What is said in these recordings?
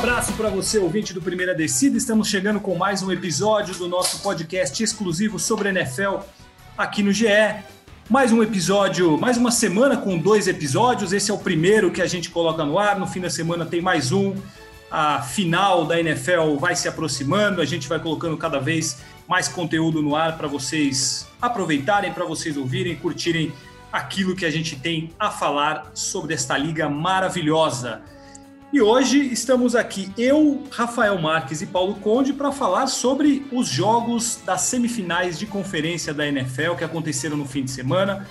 abraço para você, ouvinte do Primeira Descida. Estamos chegando com mais um episódio do nosso podcast exclusivo sobre NFL aqui no GE. Mais um episódio, mais uma semana com dois episódios. Esse é o primeiro que a gente coloca no ar. No fim da semana tem mais um. A final da NFL vai se aproximando. A gente vai colocando cada vez mais conteúdo no ar para vocês aproveitarem, para vocês ouvirem, curtirem aquilo que a gente tem a falar sobre esta liga maravilhosa. E hoje estamos aqui, eu, Rafael Marques e Paulo Conde, para falar sobre os jogos das semifinais de conferência da NFL que aconteceram no fim de semana.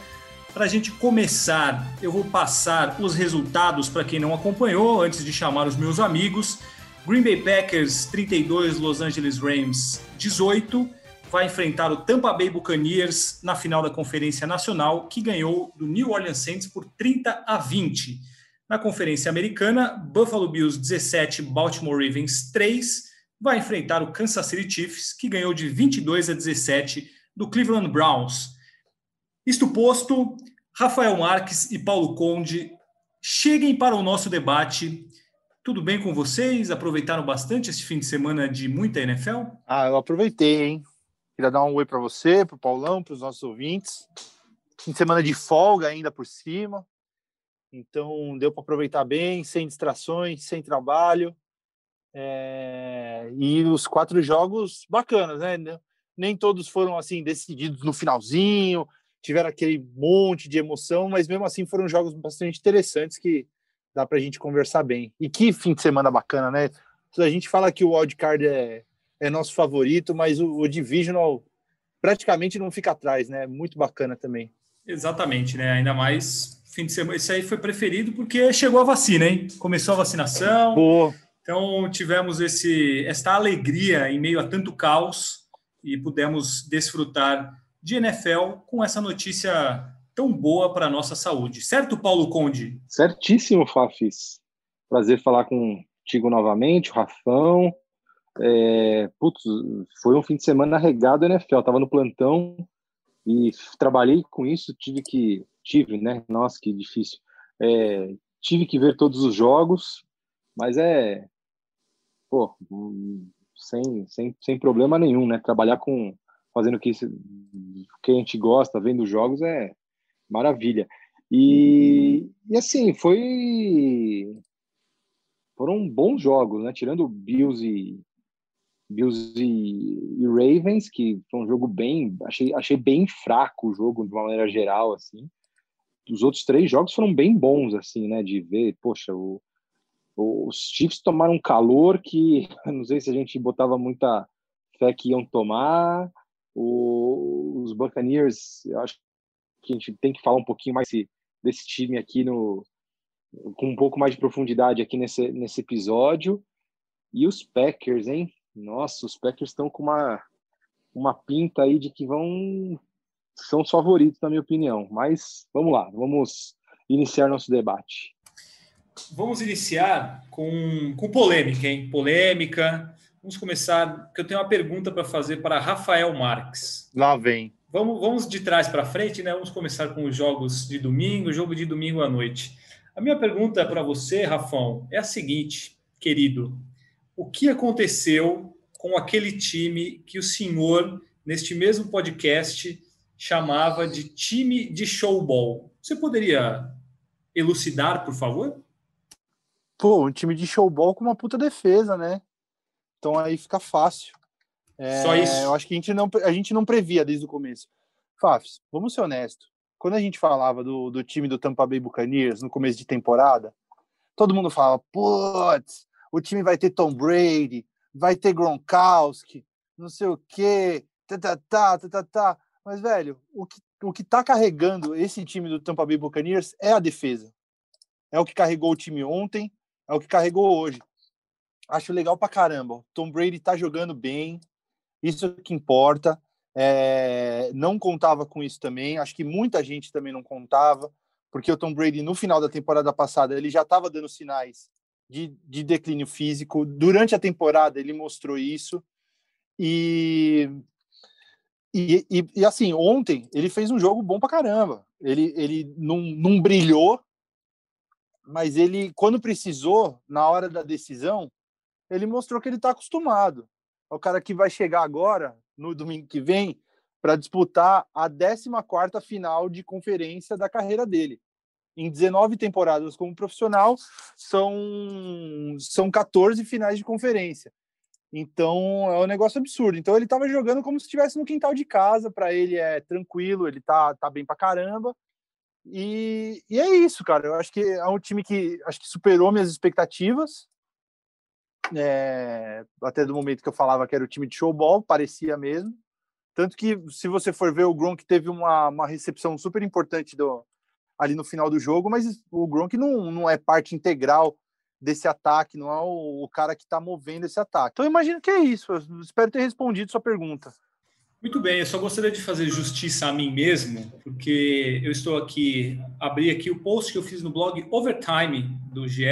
Para a gente começar, eu vou passar os resultados para quem não acompanhou, antes de chamar os meus amigos. Green Bay Packers 32, Los Angeles Rams 18, vai enfrentar o Tampa Bay Buccaneers na final da Conferência Nacional, que ganhou do New Orleans Saints por 30 a 20. Na Conferência Americana, Buffalo Bills 17, Baltimore Ravens 3, vai enfrentar o Kansas City Chiefs, que ganhou de 22 a 17 do Cleveland Browns. Isto posto, Rafael Marques e Paulo Conde cheguem para o nosso debate. Tudo bem com vocês? Aproveitaram bastante esse fim de semana de muita NFL? Ah, eu aproveitei, hein? Queria dar um oi para você, para o Paulão, para os nossos ouvintes. Fim de semana de folga ainda por cima. Então deu para aproveitar bem, sem distrações, sem trabalho. É... E os quatro jogos bacanas, né? Nem todos foram assim decididos no finalzinho, tiveram aquele monte de emoção, mas mesmo assim foram jogos bastante interessantes que dá para a gente conversar bem. E que fim de semana bacana, né? A gente fala que o wildcard é, é nosso favorito, mas o, o Divisional praticamente não fica atrás, né? Muito bacana também. Exatamente, né? Ainda mais fim de semana. Isso aí foi preferido porque chegou a vacina, hein? Começou a vacinação. Boa. Então tivemos esse, esta alegria em meio a tanto caos e pudemos desfrutar de NFL com essa notícia tão boa para a nossa saúde. Certo, Paulo Conde? Certíssimo, Fafis. Prazer falar contigo novamente, o Rafão. É, putz, foi um fim de semana regado NFL. Estava no plantão e trabalhei com isso. Tive que tive, né? Nossa, que difícil. É, tive que ver todos os jogos, mas é, pô, sem, sem, sem problema nenhum, né? Trabalhar com fazendo o que, que a gente gosta, vendo jogos é maravilha. E, e assim, foi foram bons jogos, né? Tirando Bills e Bills e, e, Ravens, que foi um jogo bem, achei, achei bem fraco o jogo de uma maneira geral, assim os outros três jogos foram bem bons, assim, né? De ver, poxa, o, os Chiefs tomaram um calor que não sei se a gente botava muita fé que iam tomar. O, os Buccaneers, acho que a gente tem que falar um pouquinho mais desse, desse time aqui no com um pouco mais de profundidade aqui nesse, nesse episódio. E os Packers, hein? Nossa, os Packers estão com uma, uma pinta aí de que vão são os favoritos, na minha opinião. Mas vamos lá, vamos iniciar nosso debate. Vamos iniciar com, com polêmica, hein? Polêmica. Vamos começar, porque eu tenho uma pergunta para fazer para Rafael Marques. Lá vem. Vamos, vamos de trás para frente, né? Vamos começar com os jogos de domingo, jogo de domingo à noite. A minha pergunta para você, Rafão, é a seguinte, querido: o que aconteceu com aquele time que o senhor, neste mesmo podcast, chamava de time de showball. Você poderia elucidar, por favor? Pô, um time de showball com uma puta defesa, né? Então aí fica fácil. É, Só isso. Eu acho que a gente não, a gente não previa desde o começo. Fafs, vamos ser honestos. Quando a gente falava do, do time do Tampa Bay Buccaneers no começo de temporada, todo mundo falava, putz, o time vai ter Tom Brady, vai ter Gronkowski, não sei o quê, tá, tá, tá, tá, tá, tá. Mas, velho, o que, o que tá carregando esse time do Tampa Bay Buccaneers é a defesa. É o que carregou o time ontem, é o que carregou hoje. Acho legal pra caramba. Tom Brady tá jogando bem, isso que importa. É, não contava com isso também. Acho que muita gente também não contava, porque o Tom Brady, no final da temporada passada, ele já estava dando sinais de, de declínio físico. Durante a temporada, ele mostrou isso. E e, e, e, assim, ontem ele fez um jogo bom pra caramba. Ele, ele não, não brilhou, mas ele, quando precisou, na hora da decisão, ele mostrou que ele está acostumado. É o cara que vai chegar agora, no domingo que vem, para disputar a 14 final de conferência da carreira dele. Em 19 temporadas como profissional, são, são 14 finais de conferência. Então é um negócio absurdo. Então ele estava jogando como se estivesse no quintal de casa, para ele é tranquilo, ele tá, tá bem para caramba. E, e, é isso, cara. Eu acho que é um time que acho que superou minhas expectativas. É, até do momento que eu falava que era o time de showball, parecia mesmo. Tanto que, se você for ver, o Gronk teve uma, uma recepção super importante do, ali no final do jogo, mas o Gronk não, não é parte integral desse ataque, não é o, o cara que está movendo esse ataque. Então, imagino que é isso. Eu espero ter respondido sua pergunta. Muito bem, eu só gostaria de fazer justiça a mim mesmo, porque eu estou aqui, abri aqui o post que eu fiz no blog Overtime do GE,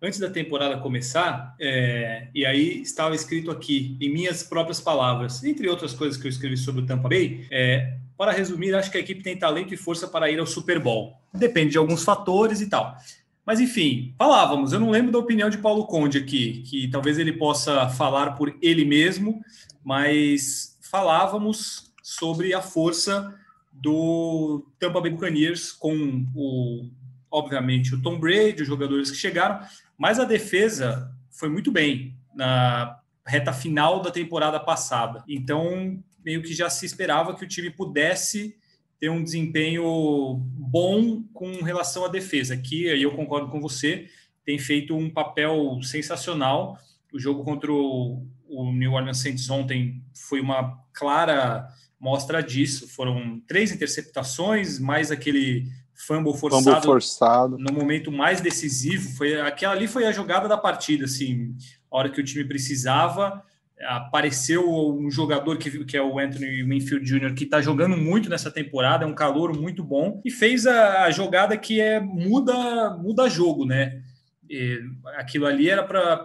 antes da temporada começar, é, e aí estava escrito aqui, em minhas próprias palavras, entre outras coisas que eu escrevi sobre o Tampa Bay, é, para resumir, acho que a equipe tem talento e força para ir ao Super Bowl. Depende de alguns fatores e tal. Mas enfim, falávamos. Eu não lembro da opinião de Paulo Conde aqui, que talvez ele possa falar por ele mesmo, mas falávamos sobre a força do Tampa Bay Buccaneers com o obviamente o Tom Brady, os jogadores que chegaram, mas a defesa foi muito bem na reta final da temporada passada. Então, meio que já se esperava que o time pudesse ter um desempenho bom com relação à defesa, que aí eu concordo com você, tem feito um papel sensacional. O jogo contra o, o New Orleans Saints ontem foi uma clara mostra disso. Foram três interceptações, mais aquele fumble forçado, fumble forçado, no momento mais decisivo. Foi aquela ali foi a jogada da partida, assim, a hora que o time precisava. Apareceu um jogador que, que é o Anthony Winfield Jr., que está jogando muito nessa temporada, é um calor muito bom, e fez a, a jogada que é muda muda jogo, né? E aquilo ali era para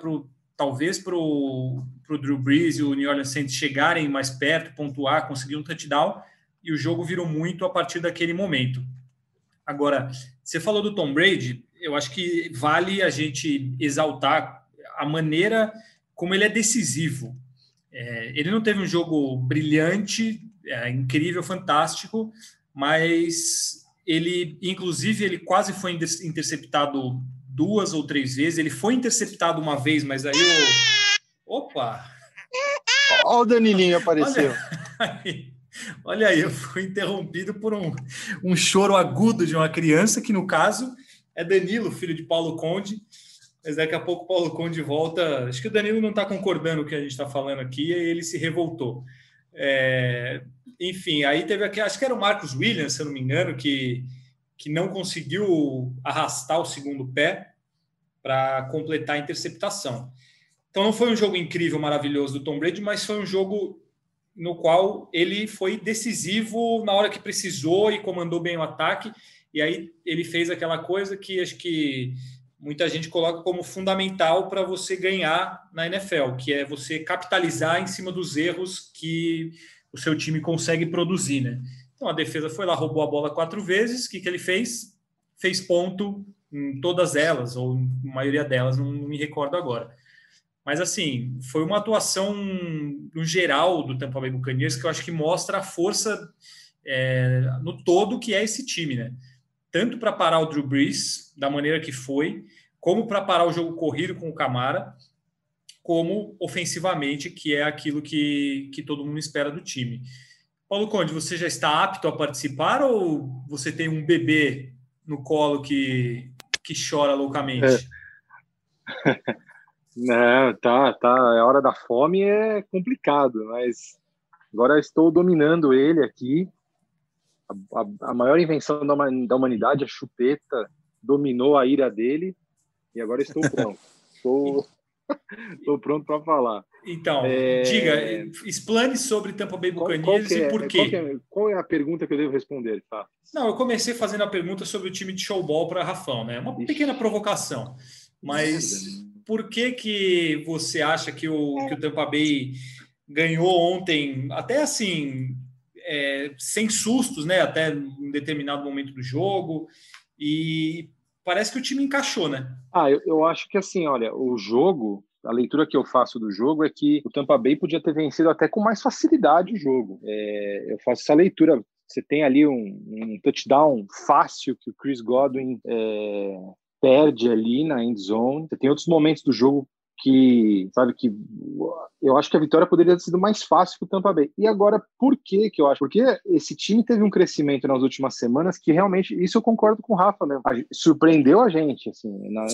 talvez para o Drew Brees e o New Orleans Saints chegarem mais perto, pontuar, conseguir um touchdown, e o jogo virou muito a partir daquele momento. Agora, você falou do Tom Brady, eu acho que vale a gente exaltar a maneira como ele é decisivo. É, ele não teve um jogo brilhante, é, incrível, fantástico, mas ele, inclusive, ele quase foi interceptado duas ou três vezes. Ele foi interceptado uma vez, mas aí o. Opa! Olha o Danilinho apareceu. Olha aí. Olha aí, eu fui interrompido por um, um choro agudo de uma criança, que no caso é Danilo, filho de Paulo Conde. Mas daqui a pouco o Paulo Conde volta. Acho que o Danilo não está concordando com o que a gente está falando aqui, e ele se revoltou. É, enfim, aí teve aqui, acho que era o Marcos Williams, se eu não me engano, que, que não conseguiu arrastar o segundo pé para completar a interceptação. Então não foi um jogo incrível, maravilhoso do Tom Brady, mas foi um jogo no qual ele foi decisivo na hora que precisou e comandou bem o ataque. E aí ele fez aquela coisa que acho que muita gente coloca como fundamental para você ganhar na NFL, que é você capitalizar em cima dos erros que o seu time consegue produzir, né? Então a defesa foi lá, roubou a bola quatro vezes. O que, que ele fez? Fez ponto em todas elas, ou em maioria delas, não, não me recordo agora. Mas, assim, foi uma atuação no geral do Tampa Bay Buccaneers que eu acho que mostra a força é, no todo que é esse time, né? Tanto para parar o Drew Brees, da maneira que foi, como para parar o jogo corrido com o Camara, como ofensivamente, que é aquilo que, que todo mundo espera do time. Paulo Conde, você já está apto a participar ou você tem um bebê no colo que, que chora loucamente? É. Não, tá, tá. A hora da fome é complicado, mas agora estou dominando ele aqui. A, a, maior invenção da, da humanidade, a chupeta, dominou a ira dele e agora estou pronto. estou, estou pronto para falar. Então, é... diga, explane sobre Tampa Bay Buccaneers é, e por quê. Qual é, qual é, a pergunta que eu devo responder, tá? Não, eu comecei fazendo a pergunta sobre o time de showball para Rafão, né? Uma Ixi. pequena provocação. Mas por que, que você acha que o, que o Tampa Bay ganhou ontem, até assim, é, sem sustos, né? Até em determinado momento do jogo. E parece que o time encaixou, né? Ah, eu, eu acho que assim, olha, o jogo a leitura que eu faço do jogo é que o Tampa Bay podia ter vencido até com mais facilidade o jogo. É, eu faço essa leitura. Você tem ali um, um touchdown fácil que o Chris Godwin é, perde ali na end zone. Você tem outros momentos do jogo que, sabe, que eu acho que a vitória poderia ter sido mais fácil para o Tampa Bay. E agora, por que que eu acho? Porque esse time teve um crescimento nas últimas semanas que realmente, isso eu concordo com o Rafa mesmo, surpreendeu a gente, assim, na,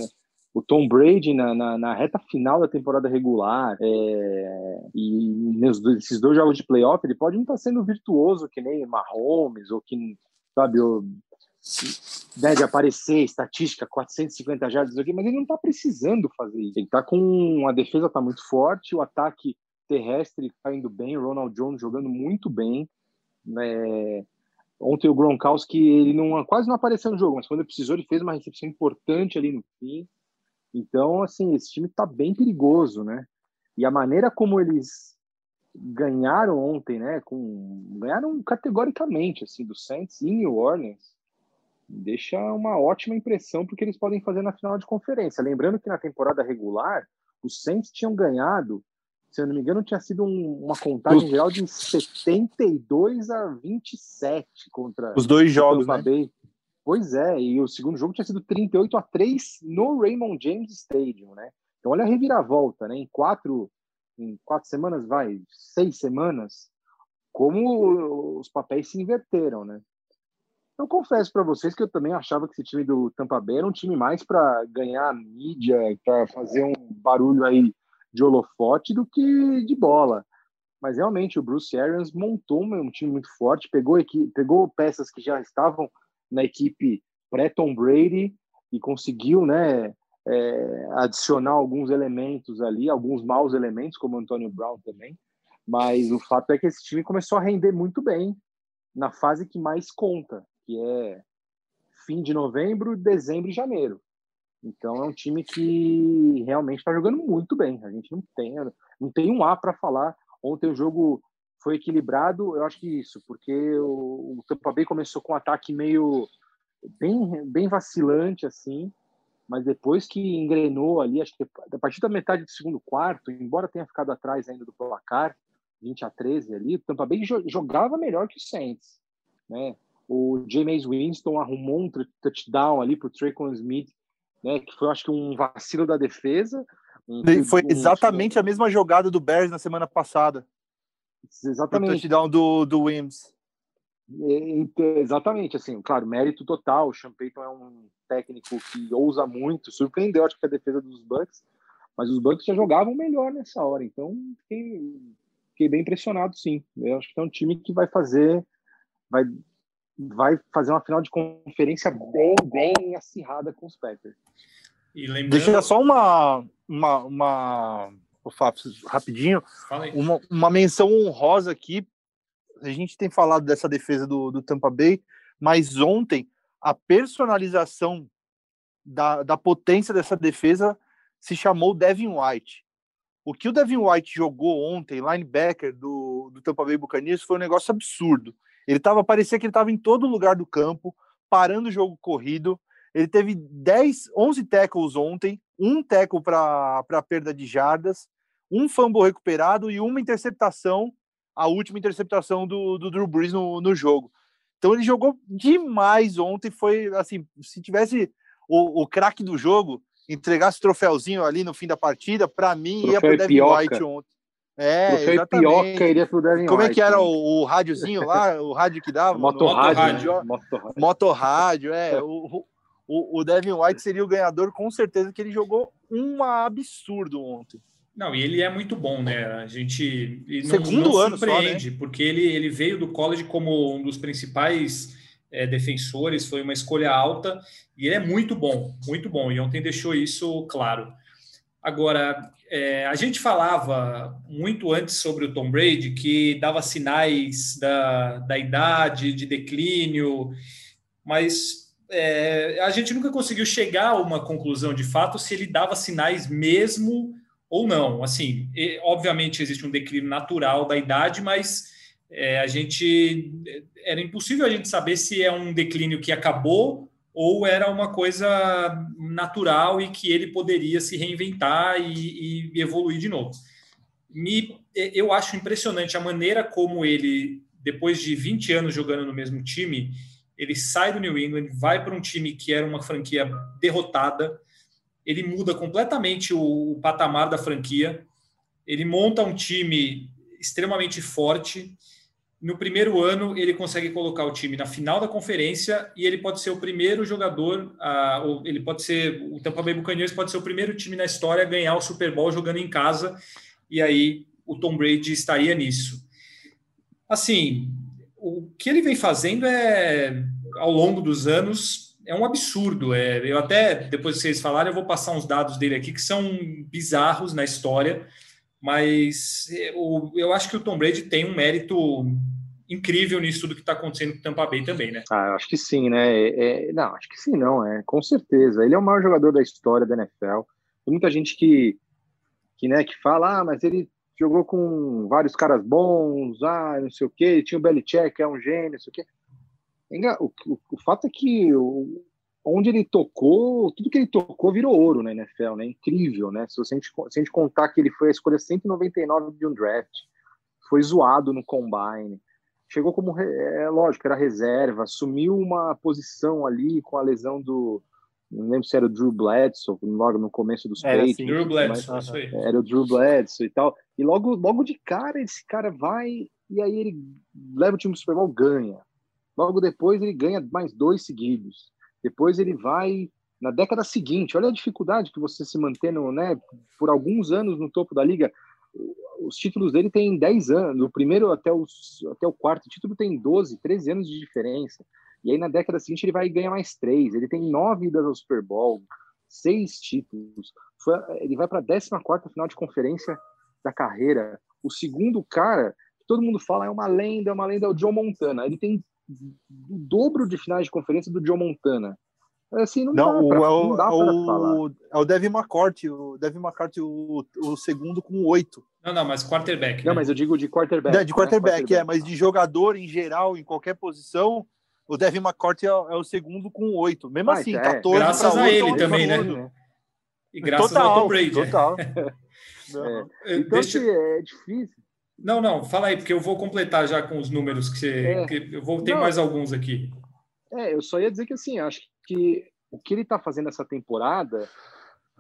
o Tom Brady na, na, na, reta final da temporada regular é, e nesses dois jogos de playoff, ele pode não estar sendo virtuoso que nem Mahomes ou que, sabe, o, né, de aparecer estatística 450 jardas mas ele não está precisando fazer isso. Ele está com a defesa está muito forte, o ataque terrestre está indo bem, o Ronald Jones jogando muito bem. Né, ontem o Gronkowski ele não quase não apareceu no jogo, mas quando ele precisou ele fez uma recepção importante ali no fim. Então, assim, esse time está bem perigoso, né? E a maneira como eles ganharam ontem, né? Com, ganharam categoricamente, assim, do Saints em New Orleans, deixa uma ótima impressão porque eles podem fazer na final de conferência. Lembrando que na temporada regular, os Saints tinham ganhado, se eu não me engano, tinha sido um, uma contagem geral de 72 a 27 contra os dois jogos, né? Bay. Pois é, e o segundo jogo tinha sido 38 a 3 no Raymond James Stadium, né? Então olha a reviravolta, né? Em quatro, em quatro semanas, vai, seis semanas, como os papéis se inverteram, né? Eu confesso para vocês que eu também achava que esse time do Tampa Bay era um time mais para ganhar mídia, para fazer um barulho aí de holofote do que de bola. Mas realmente o Bruce Arians montou um time muito forte, pegou, pegou peças que já estavam na equipe pré-Tom Brady e conseguiu né, é, adicionar alguns elementos ali, alguns maus elementos, como o Antônio Brown também. Mas o fato é que esse time começou a render muito bem na fase que mais conta, que é fim de novembro, dezembro e janeiro. Então é um time que realmente está jogando muito bem. A gente não tem, não tem um A para falar. Ontem o jogo foi equilibrado, eu acho que isso, porque o, o Tampa Bay começou com um ataque meio bem, bem vacilante assim, mas depois que engrenou ali, acho que a partir da metade do segundo quarto, embora tenha ficado atrás ainda do placar, 20 a 13 ali, o Tampa Bay jogava melhor que o Saints, né? O James Winston arrumou um touchdown ali para o Traycon Smith, né? Que foi, acho que um vacilo da defesa. Um, foi exatamente um... a mesma jogada do Bears na semana passada. Exatamente. O touchdown do, do Wims. É, exatamente, assim, claro, mérito total. O Sean Payton é um técnico que ousa muito, surpreendeu, acho que a defesa dos Bucks, mas os Bucks já jogavam melhor nessa hora, então fiquei, fiquei bem impressionado, sim. Eu acho que é um time que vai fazer, vai, vai fazer uma final de conferência bem, bem acirrada com os Packers. E lembrando... Deixa só uma, uma, uma o Fábio, rapidinho, uma, uma menção honrosa aqui. A gente tem falado dessa defesa do, do Tampa Bay, mas ontem a personalização da, da potência dessa defesa se chamou Devin White. O que o Devin White jogou ontem, linebacker do, do Tampa Bay Buccaneers, foi um negócio absurdo. Ele tava, parecia que ele estava em todo lugar do campo, parando o jogo corrido. Ele teve 10, 11 tackles ontem, um tackle para perda de jardas um fumble recuperado e uma interceptação, a última interceptação do, do Drew Brees no, no jogo. Então ele jogou demais ontem, foi assim, se tivesse o, o craque do jogo, entregasse o troféuzinho ali no fim da partida, para mim ia pro Devin. White ontem. É, Troféu exatamente. Pioca iria pro Devin Como White, é que era o, o rádiozinho lá, o rádio que dava? Motorrádio. Motorrádio, é. O, o, o Devin White seria o ganhador, com certeza que ele jogou um absurdo ontem. Não, e ele é muito bom, né? A gente não, Segundo não ano surpreende, só, né? porque ele, ele veio do college como um dos principais é, defensores, foi uma escolha alta, e ele é muito bom, muito bom, e ontem deixou isso claro. Agora, é, a gente falava muito antes sobre o Tom Brady, que dava sinais da, da idade, de declínio, mas é, a gente nunca conseguiu chegar a uma conclusão de fato se ele dava sinais mesmo ou não. Assim, obviamente existe um declínio natural da idade, mas é, a gente era impossível a gente saber se é um declínio que acabou ou era uma coisa natural e que ele poderia se reinventar e, e evoluir de novo. Me, eu acho impressionante a maneira como ele, depois de 20 anos jogando no mesmo time, ele sai do New England, vai para um time que era uma franquia derrotada, ele muda completamente o, o patamar da franquia, ele monta um time extremamente forte no primeiro ano ele consegue colocar o time na final da conferência e ele pode ser o primeiro jogador, ou ele pode ser o Tampa Bay Buccaneers pode ser o primeiro time na história a ganhar o Super Bowl jogando em casa e aí o Tom Brady estaria nisso. Assim, o que ele vem fazendo é ao longo dos anos é um absurdo. É, eu até depois que vocês falarem eu vou passar uns dados dele aqui que são bizarros na história mas eu, eu acho que o Tom Brady tem um mérito incrível nisso tudo que está acontecendo com o Tampa Bay também, né? Ah, acho que sim, né? É, é, não, acho que sim, não, é com certeza. Ele é o maior jogador da história da NFL. Tem muita gente que, que, né, que fala, ah, mas ele jogou com vários caras bons, ah, não sei o quê, tinha o Belichick, é um gênio, não sei o quê. O, o, o fato é que o, onde ele tocou, tudo que ele tocou virou ouro na NFL, né? Incrível, né? Se, você, se a gente contar que ele foi a escolha 199 de um draft, foi zoado no combine, chegou como, é lógico, era reserva, assumiu uma posição ali com a lesão do, não lembro se era o Drew Bledsoe, logo no começo dos era Patriots. Assim, Drew Bledsoe, mas, Era o Drew Bledsoe e tal. E logo, logo de cara, esse cara vai e aí ele leva o time do Super Bowl, ganha. Logo depois ele ganha mais dois seguidos. Depois ele vai na década seguinte. Olha a dificuldade que você se mantendo, né, por alguns anos no topo da liga. Os títulos dele têm 10 anos, o primeiro até, os, até o quarto título tem 12, 13 anos de diferença. E aí na década seguinte ele vai ganhar mais três. Ele tem nove idas ao Super Bowl, seis títulos. Foi, ele vai para a 14 final de conferência da carreira. O segundo cara, que todo mundo fala é uma lenda, é uma lenda, é o Joe Montana. Ele tem o dobro de finais de conferência do Joe Montana. É assim, não, não, dá pra, o, não dá o, falar. É o Devin McCourty, o Devin McCourty, o, o segundo com oito. Não, não, mas quarterback. Não, né? mas eu digo de quarterback. É, de quarterback, né? quarterback, é, mas de jogador em geral, em qualquer posição, o Devin McCourty é, é o segundo com oito. Mesmo mas assim, é. 14 Graças a ele também, né? né? E graças total, ao Tom Brady. Total. é. Então, Deixa... é difícil. Não, não, fala aí, porque eu vou completar já com os números que você. É. Que eu vou ter não, mais alguns aqui. É, eu só ia dizer que assim, acho que o que ele está fazendo essa temporada,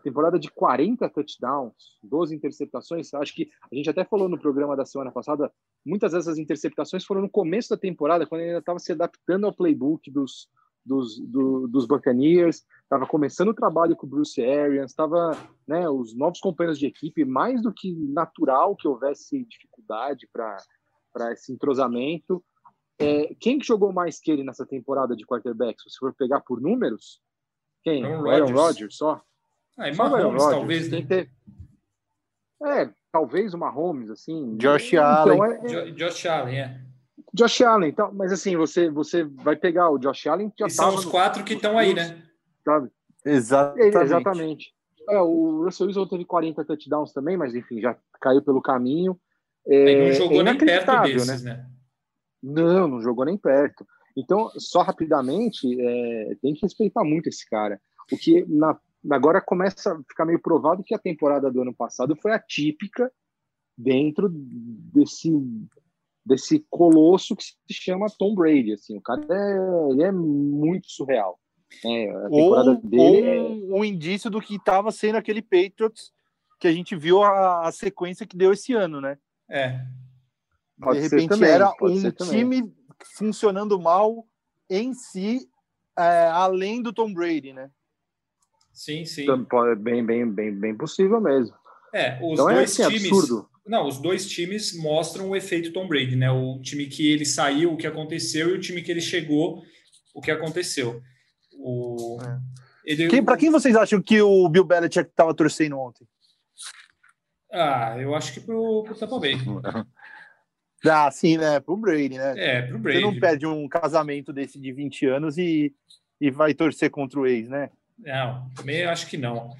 temporada de 40 touchdowns, 12 interceptações, acho que a gente até falou no programa da semana passada, muitas dessas interceptações foram no começo da temporada, quando ele ainda estava se adaptando ao playbook dos, dos, do, dos Buccaneers, estava começando o trabalho com o Bruce Arians, estava né, os novos companheiros de equipe, mais do que natural que houvesse dificuldade para esse entrosamento. É, quem que jogou mais que ele nessa temporada de quarterback? Se você for pegar por números, quem? Aaron, Aaron Rodgers só? Ah, e Mahomes, talvez. Né? Ter... É, talvez o Mahomes, assim. Josh então, Allen. É... Josh Allen, é. Josh Allen, então, mas assim, você, você vai pegar o Josh Allen que já são os quatro que estão aí, né? Sabe? Exatamente. exatamente. É, o Russell Wilson teve 40 touchdowns também, mas enfim, já caiu pelo caminho. É, não jogou é nem perto desses, né? né? Não, não jogou nem perto. Então, só rapidamente, é, tem que respeitar muito esse cara. O que na, agora começa a ficar meio provado que a temporada do ano passado foi atípica dentro desse desse colosso que se chama Tom Brady. Assim, o cara é, ele é muito surreal. É, a temporada ou, dele ou é... um indício do que estava sendo aquele Patriots que a gente viu a, a, sequência que deu esse ano, né? É. Pode de repente também, era um time funcionando mal em si, é, além do Tom Brady, né? Sim, sim. É bem, bem, bem, bem possível mesmo. É, os então é, dois é, assim, times. Absurdo. Não, os dois times mostram o efeito Tom Brady, né? O time que ele saiu, o que aconteceu, e o time que ele chegou, o que aconteceu. O... É. Ele... Quem, para quem vocês acham que o Bill Belichick estava torcendo ontem? Ah, eu acho que pro, pro Tampa Bay. Ah, sim, né? Pro Brady, né? É, pro Brady. Você não perde um casamento desse de 20 anos e, e vai torcer contra o ex, né? Não, também acho que não.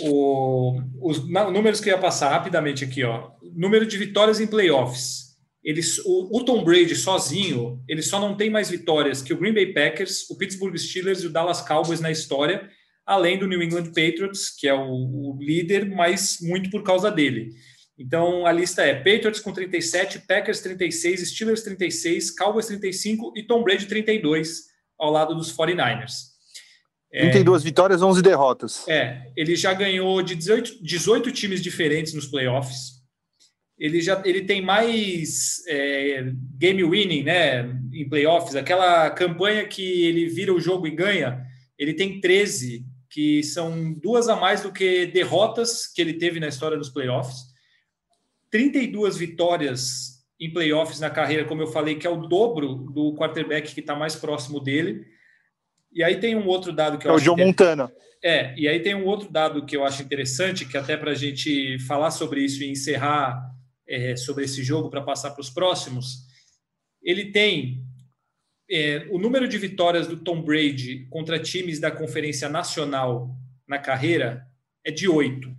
O, os números que eu ia passar rapidamente aqui, ó. Número de vitórias em playoffs. Eles, o, o, Tom Brady sozinho, ele só não tem mais vitórias que o Green Bay Packers, o Pittsburgh Steelers e o Dallas Cowboys na história, além do New England Patriots, que é o, o líder, mas muito por causa dele. Então a lista é Patriots com 37, Packers 36, Steelers 36, Cowboys 35 e Tom Brady 32 ao lado dos 49ers. 32 é, vitórias, 11 derrotas. É, ele já ganhou de 18, 18 times diferentes nos playoffs. Ele já ele tem mais é, game winning, né, em playoffs, aquela campanha que ele vira o jogo e ganha. Ele tem 13, que são duas a mais do que derrotas que ele teve na história dos playoffs. 32 vitórias em playoffs na carreira, como eu falei, que é o dobro do quarterback que está mais próximo dele. E aí tem um outro dado que eu é acho. o Joe Montana. É, e aí tem um outro dado que eu acho interessante, que até para a gente falar sobre isso e encerrar é, sobre esse jogo para passar para os próximos, ele tem é, o número de vitórias do Tom Brady contra times da Conferência Nacional na carreira é de oito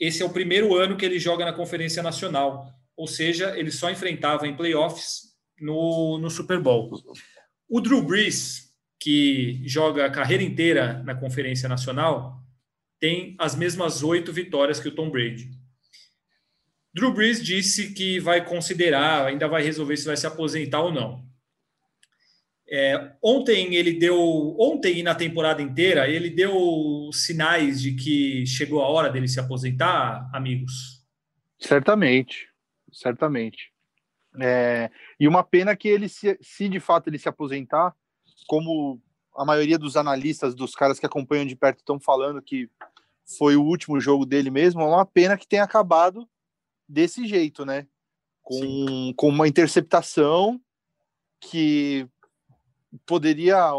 esse é o primeiro ano que ele joga na Conferência Nacional, ou seja, ele só enfrentava em playoffs no, no Super Bowl. O Drew Brees, que joga a carreira inteira na Conferência Nacional, tem as mesmas oito vitórias que o Tom Brady. Drew Brees disse que vai considerar, ainda vai resolver se vai se aposentar ou não. É, ontem ele deu, ontem e na temporada inteira, ele deu sinais de que chegou a hora dele se aposentar, amigos? Certamente, certamente. É, e uma pena que ele, se, se de fato ele se aposentar, como a maioria dos analistas, dos caras que acompanham de perto estão falando que foi o último jogo dele mesmo, é uma pena que tenha acabado desse jeito, né? Com, com uma interceptação que poderia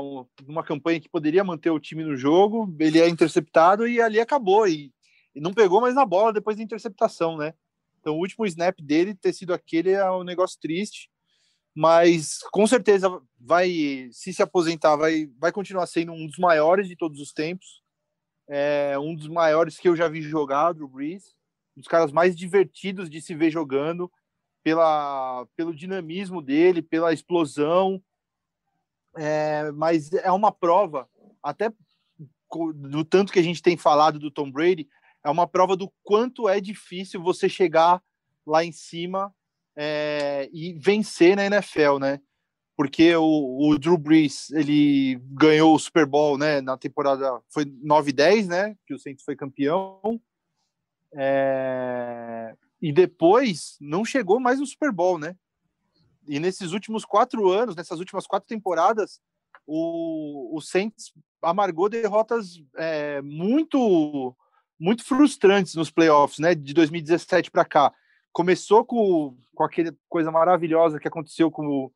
uma campanha que poderia manter o time no jogo, ele é interceptado e ali acabou. E, e, não pegou mais na bola depois da interceptação, né? Então o último snap dele ter sido aquele é um negócio triste, mas com certeza vai se se aposentar vai vai continuar sendo um dos maiores de todos os tempos, é um dos maiores que eu já vi jogar, Drew Brees, um dos caras mais divertidos de se ver jogando pela pelo dinamismo dele, pela explosão é, mas é uma prova, até do tanto que a gente tem falado do Tom Brady, é uma prova do quanto é difícil você chegar lá em cima é, e vencer na NFL, né? Porque o, o, Drew Brees ele ganhou o Super Bowl, né? Na temporada foi 9-10, né? Que o Saints foi campeão. É, e depois não chegou mais no Super Bowl, né? E nesses últimos quatro anos, nessas últimas quatro temporadas, o, o Saints amargou derrotas é, muito muito frustrantes nos playoffs, né? De 2017 para cá. Começou com, com aquela coisa maravilhosa que aconteceu com o,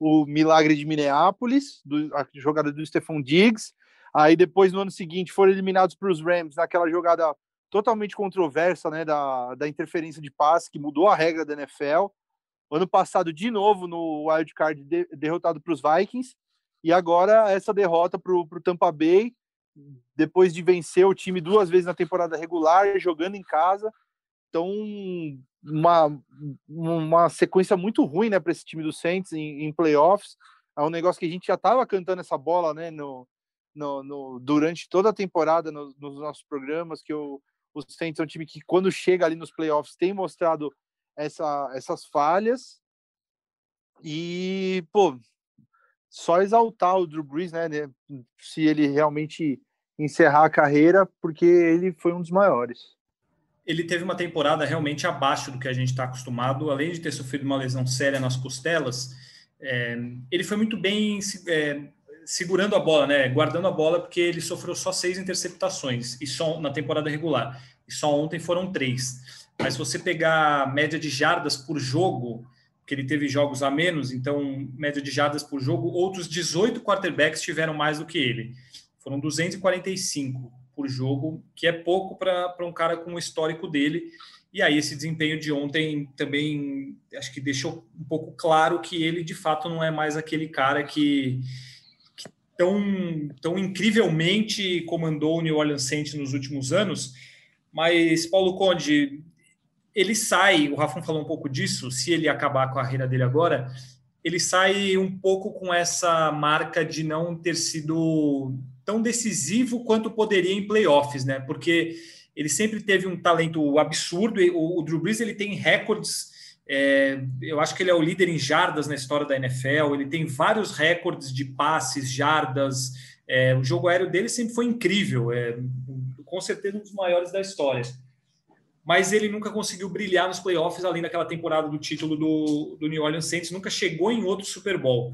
o milagre de Minneapolis, do, a jogada do Stephon Diggs. Aí depois, no ano seguinte, foram eliminados para os Rams naquela jogada totalmente controversa, né? Da, da interferência de passe, que mudou a regra da NFL. Ano passado, de novo, no Wild Card, de, derrotado para os Vikings. E agora essa derrota para o Tampa Bay, depois de vencer o time duas vezes na temporada regular, jogando em casa. Então, uma, uma sequência muito ruim né, para esse time do Saints em, em, playoffs. É um negócio que a gente já estava cantando essa bola né, no, no, no, durante toda a temporada no, nos nossos programas, que o, o Saints é um time que, quando chega ali nos playoffs, tem mostrado essa, essas falhas e, pô, só exaltar o Drew Brees, né, né, se ele realmente encerrar a carreira, porque ele foi um dos maiores. Ele teve uma temporada realmente abaixo do que a gente está acostumado, além de ter sofrido uma lesão séria nas costelas, é, ele foi muito bem é, segurando a bola, né, guardando a bola, porque ele sofreu só seis interceptações e só na temporada regular, e só ontem foram três. Mas se você pegar a média de jardas por jogo, que ele teve jogos a menos, então média de jardas por jogo, outros 18 quarterbacks tiveram mais do que ele. Foram 245 por jogo, que é pouco para um cara com o histórico dele. E aí esse desempenho de ontem também acho que deixou um pouco claro que ele de fato não é mais aquele cara que, que tão, tão incrivelmente comandou o New Orleans Saints nos últimos anos. Mas Paulo Conde, ele sai, o Rafão falou um pouco disso, se ele acabar com a carreira dele agora, ele sai um pouco com essa marca de não ter sido tão decisivo quanto poderia em playoffs, né? Porque ele sempre teve um talento absurdo. O, o Drew Brees ele tem recordes. É, eu acho que ele é o líder em jardas na história da NFL. Ele tem vários recordes de passes, jardas. É, o jogo aéreo dele sempre foi incrível. É, com certeza um dos maiores da história. Mas ele nunca conseguiu brilhar nos playoffs, além daquela temporada do título do, do New Orleans Saints. Nunca chegou em outro Super Bowl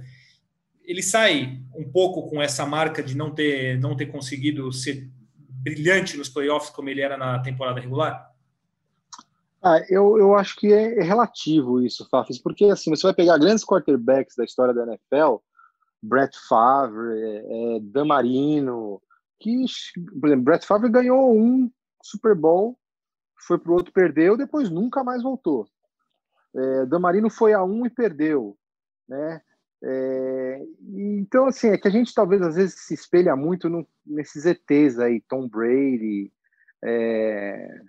ele sai um pouco com essa marca de não ter, não ter conseguido ser brilhante nos playoffs como ele era na temporada regular? Ah, eu, eu acho que é, é relativo isso, Fafis, porque assim, você vai pegar grandes quarterbacks da história da NFL, Brett Favre, é, é, Dan Marino, que, por exemplo, Brett Favre ganhou um Super Bowl, foi para o outro, perdeu, depois nunca mais voltou. É, Dan Marino foi a um e perdeu, né? É, então, assim, é que a gente talvez às vezes se espelha muito no, nesses ETs aí, Tom Brady, é,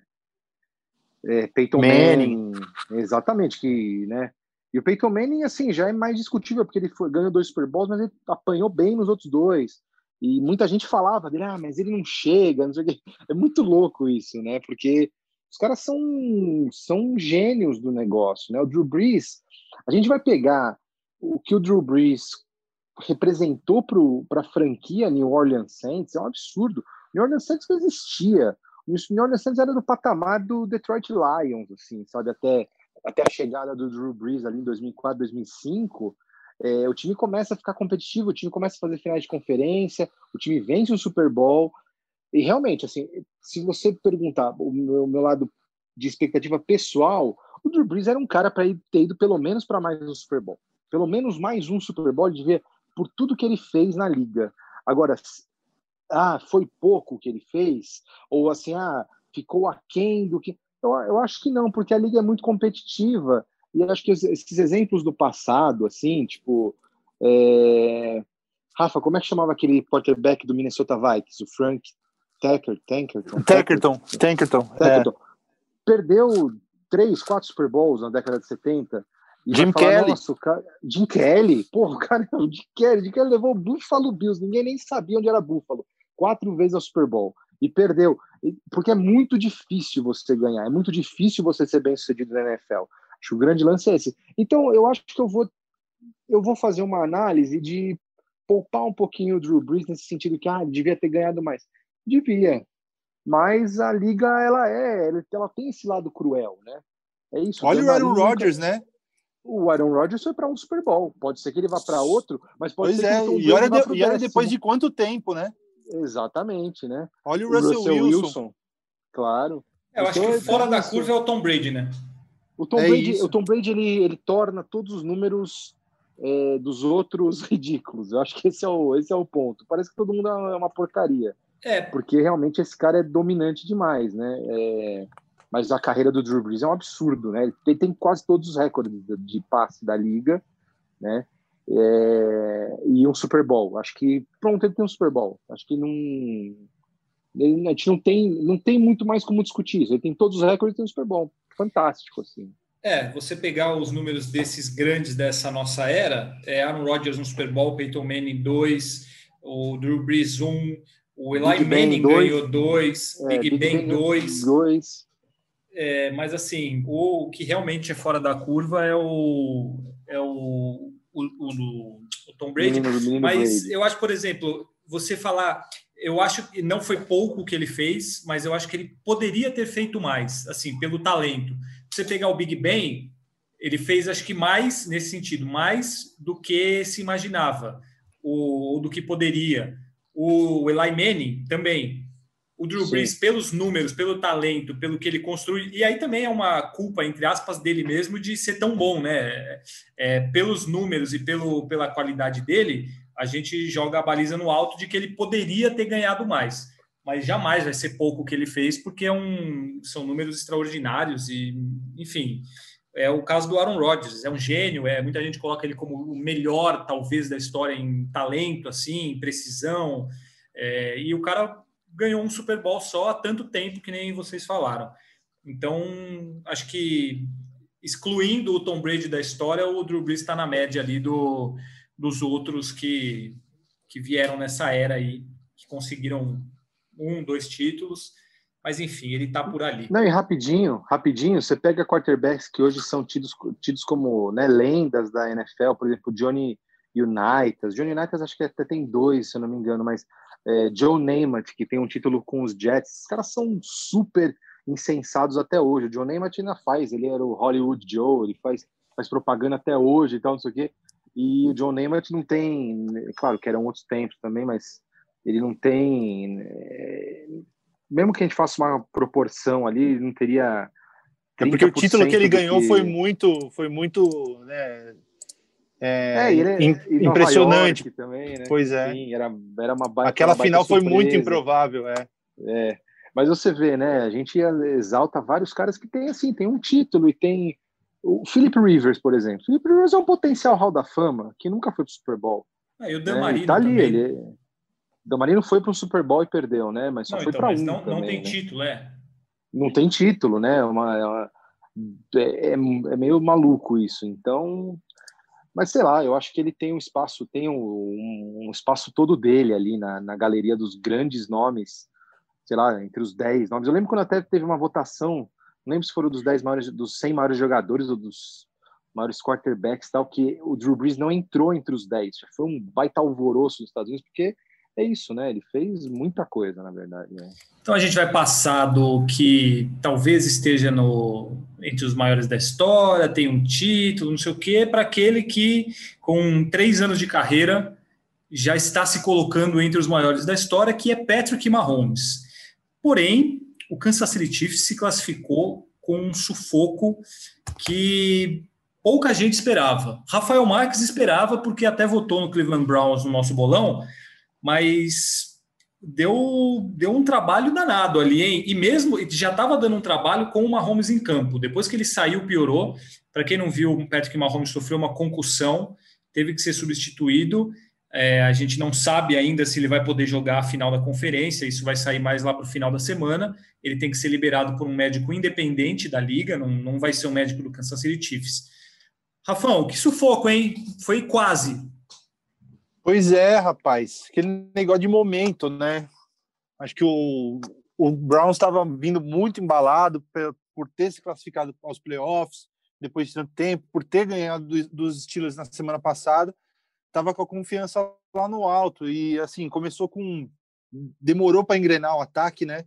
é, Peyton Manning. Manning, exatamente, que, né? E o Peyton Manning, assim, já é mais discutível, porque ele foi, ganhou dois Super Bowls, mas ele apanhou bem nos outros dois. E muita gente falava dele, ah, mas ele não chega, não sei o quê. É muito louco isso, né? Porque os caras são, são gênios do negócio, né? O Drew Brees, a gente vai pegar o que o Drew Brees representou para a franquia New Orleans Saints é um absurdo. New Orleans Saints não existia. O New Orleans Saints era do patamar do Detroit Lions, assim, sabe? Até, até a chegada do Drew Brees ali em 2004, 2005, é, o time começa a ficar competitivo, o time começa a fazer finais de conferência, o time vence o Super Bowl. E realmente, assim, se você perguntar o meu, o meu lado de expectativa pessoal, o Drew Brees era um cara para ter ido pelo menos para mais um Super Bowl pelo menos mais um Super Bowl de ver por tudo que ele fez na liga. Agora, ah, foi pouco que ele fez? Ou assim, ah, ficou aquém do que. Eu, eu acho que não, porque a liga é muito competitiva. E acho que esses exemplos do passado, assim, tipo. É... Rafa, como é que chamava aquele quarterback do Minnesota Vikings? O Frank Tacker, Tankerton? Tankerton. Tankerton. Tankerton. É. Perdeu três, quatro Super Bowls na década de 70 Jim falar, Kelly. Cara... Jim Kelly. Porra, o cara o Jim Kelly. Jim Kelly levou o Buffalo Bills. Ninguém nem sabia onde era Buffalo. Quatro vezes ao Super Bowl. E perdeu. Porque é muito difícil você ganhar. É muito difícil você ser bem sucedido na NFL. Acho que o grande lance é esse. Então, eu acho que eu vou, eu vou fazer uma análise de poupar um pouquinho o Drew Brees nesse sentido que ah, devia ter ganhado mais. Devia. Mas a liga, ela é, ela tem esse lado cruel, né? É isso. Olha o Aaron Rodgers, né? o Aaron Rodgers foi para um Super Bowl. Pode ser que ele vá para outro, mas pode pois ser é. que e olha, de, e olha depois de quanto tempo, né? Exatamente, né? Olha o, o Russell, Russell Wilson. Wilson. Claro. É, eu acho então, que fora da curva é o Tom Brady, né? O Tom é Brady, isso. o Tom Brady ele, ele torna todos os números é, dos outros ridículos. Eu acho que esse é, o, esse é o ponto. Parece que todo mundo é uma porcaria. É. Porque realmente esse cara é dominante demais, né? É, mas a carreira do Drew Brees é um absurdo, né? Ele tem quase todos os recordes de passe da liga, né? É, e um Super Bowl. Acho que pronto, ele tem um Super Bowl. Acho que não ele, a gente não tem não tem muito mais como discutir isso. Ele tem todos os recordes e tem um Super Bowl. Fantástico assim. É, você pegar os números desses grandes dessa nossa era, é Aaron Rodgers no Super Bowl, Peyton Manning 2, o Drew Brees 1, um, o Eli Big Manning ganhou 2, é, Big, Big Ben 2. É, mas assim, o, o, que realmente é fora da curva é o, é o, o, o, o Tom Brady. Menino, menino mas Brady. eu acho, por exemplo, você falar, eu acho que não foi pouco o que ele fez, mas eu acho que ele poderia ter feito mais, assim, pelo talento. Você pegar o Big Ben, ele fez, acho que mais nesse sentido, mais do que se imaginava, ou, ou do que poderia. O Eli Manning também o Drew Brees pelos números, pelo talento, pelo que ele construi. E aí também é uma culpa, entre aspas, dele mesmo de ser tão bom, né? É, pelos números e pelo, pela qualidade dele, a gente joga a baliza no alto de que ele poderia ter ganhado mais. Mas jamais vai ser pouco o que ele fez, porque é um, são números extraordinários e, enfim, é o caso do Aaron Rodgers, é um gênio, é muita gente coloca ele como o melhor, talvez, da história em talento, assim, em precisão, é, e o cara ganhou um Super Bowl só há tanto tempo que nem vocês falaram. Então, acho que excluindo o Tom Brady da história, o Drew Brees está na média ali do, dos outros que, que vieram nessa era aí, que conseguiram um, dois títulos. Mas enfim, ele está por ali. Não, e rapidinho, rapidinho, você pega quarterbacks que hoje são tidos, tidos como né, lendas da NFL, por exemplo, Johnny Unitas. Johnny Unitas acho que até tem dois, se eu não me engano, mas é, Joe Namath, que tem um título com os Jets, os caras são super insensados até hoje. O Joe Namath ainda faz, ele era o Hollywood Joe, ele faz, faz propaganda até hoje e tal, não sei o quê. E o John Namath não tem, claro que eram outros tempos também, mas ele não tem é, mesmo que a gente faça uma proporção ali, não teria. É porque o título que ele ganhou que... foi muito, foi muito, né, é, é, é impressionante também, né? Pois é. Sim, era, era uma baita, Aquela uma final foi muito improvável, é. É. Mas você vê, né? A gente exalta vários caras que tem assim, tem um título e tem o Philip Rivers, por exemplo. O Philip Rivers é um potencial Hall da Fama que nunca foi pro Super Bowl. Ah, e o Dan Marino é, tá ali, também. ele Damarino foi para um Super Bowl e perdeu, né? Mas só não, foi então, para um. Não, também, não tem né? título, é. Não tem título, né? É uma, é, uma, é, é, meio maluco isso. Então, mas sei lá, eu acho que ele tem um espaço, tem um, um espaço todo dele ali na, na galeria dos grandes nomes, sei lá, entre os 10 nomes. Eu lembro quando até teve uma votação, não lembro se foram dos 10 maiores, dos 100 maiores jogadores ou dos maiores quarterbacks tal, que o Drew Brees não entrou entre os 10. Foi um baita alvoroço nos Estados Unidos, porque é isso, né? Ele fez muita coisa, na verdade. Né? Então a gente vai passar do que talvez esteja no, entre os maiores da história, tem um título, não sei o quê, para aquele que, com três anos de carreira, já está se colocando entre os maiores da história, que é Patrick Mahomes. Porém, o Kansas City Chiefs se classificou com um sufoco que pouca gente esperava. Rafael Marques esperava, porque até votou no Cleveland Browns no nosso bolão, mas deu, deu um trabalho danado ali, hein? E mesmo já estava dando um trabalho com o Mahomes em campo. Depois que ele saiu, piorou. Para quem não viu, o Patrick Mahomes sofreu uma concussão, teve que ser substituído. É, a gente não sabe ainda se ele vai poder jogar a final da conferência, isso vai sair mais lá para o final da semana. Ele tem que ser liberado por um médico independente da liga, não, não vai ser um médico do Kansas City Chiefs. Rafão, que sufoco, hein? Foi quase. Pois é, rapaz. Aquele negócio de momento, né? Acho que o, o Browns estava vindo muito embalado por, por ter se classificado aos playoffs depois de tanto tempo, por ter ganhado do, dos Steelers na semana passada, estava com a confiança lá no alto e assim começou com demorou para engrenar o ataque, né?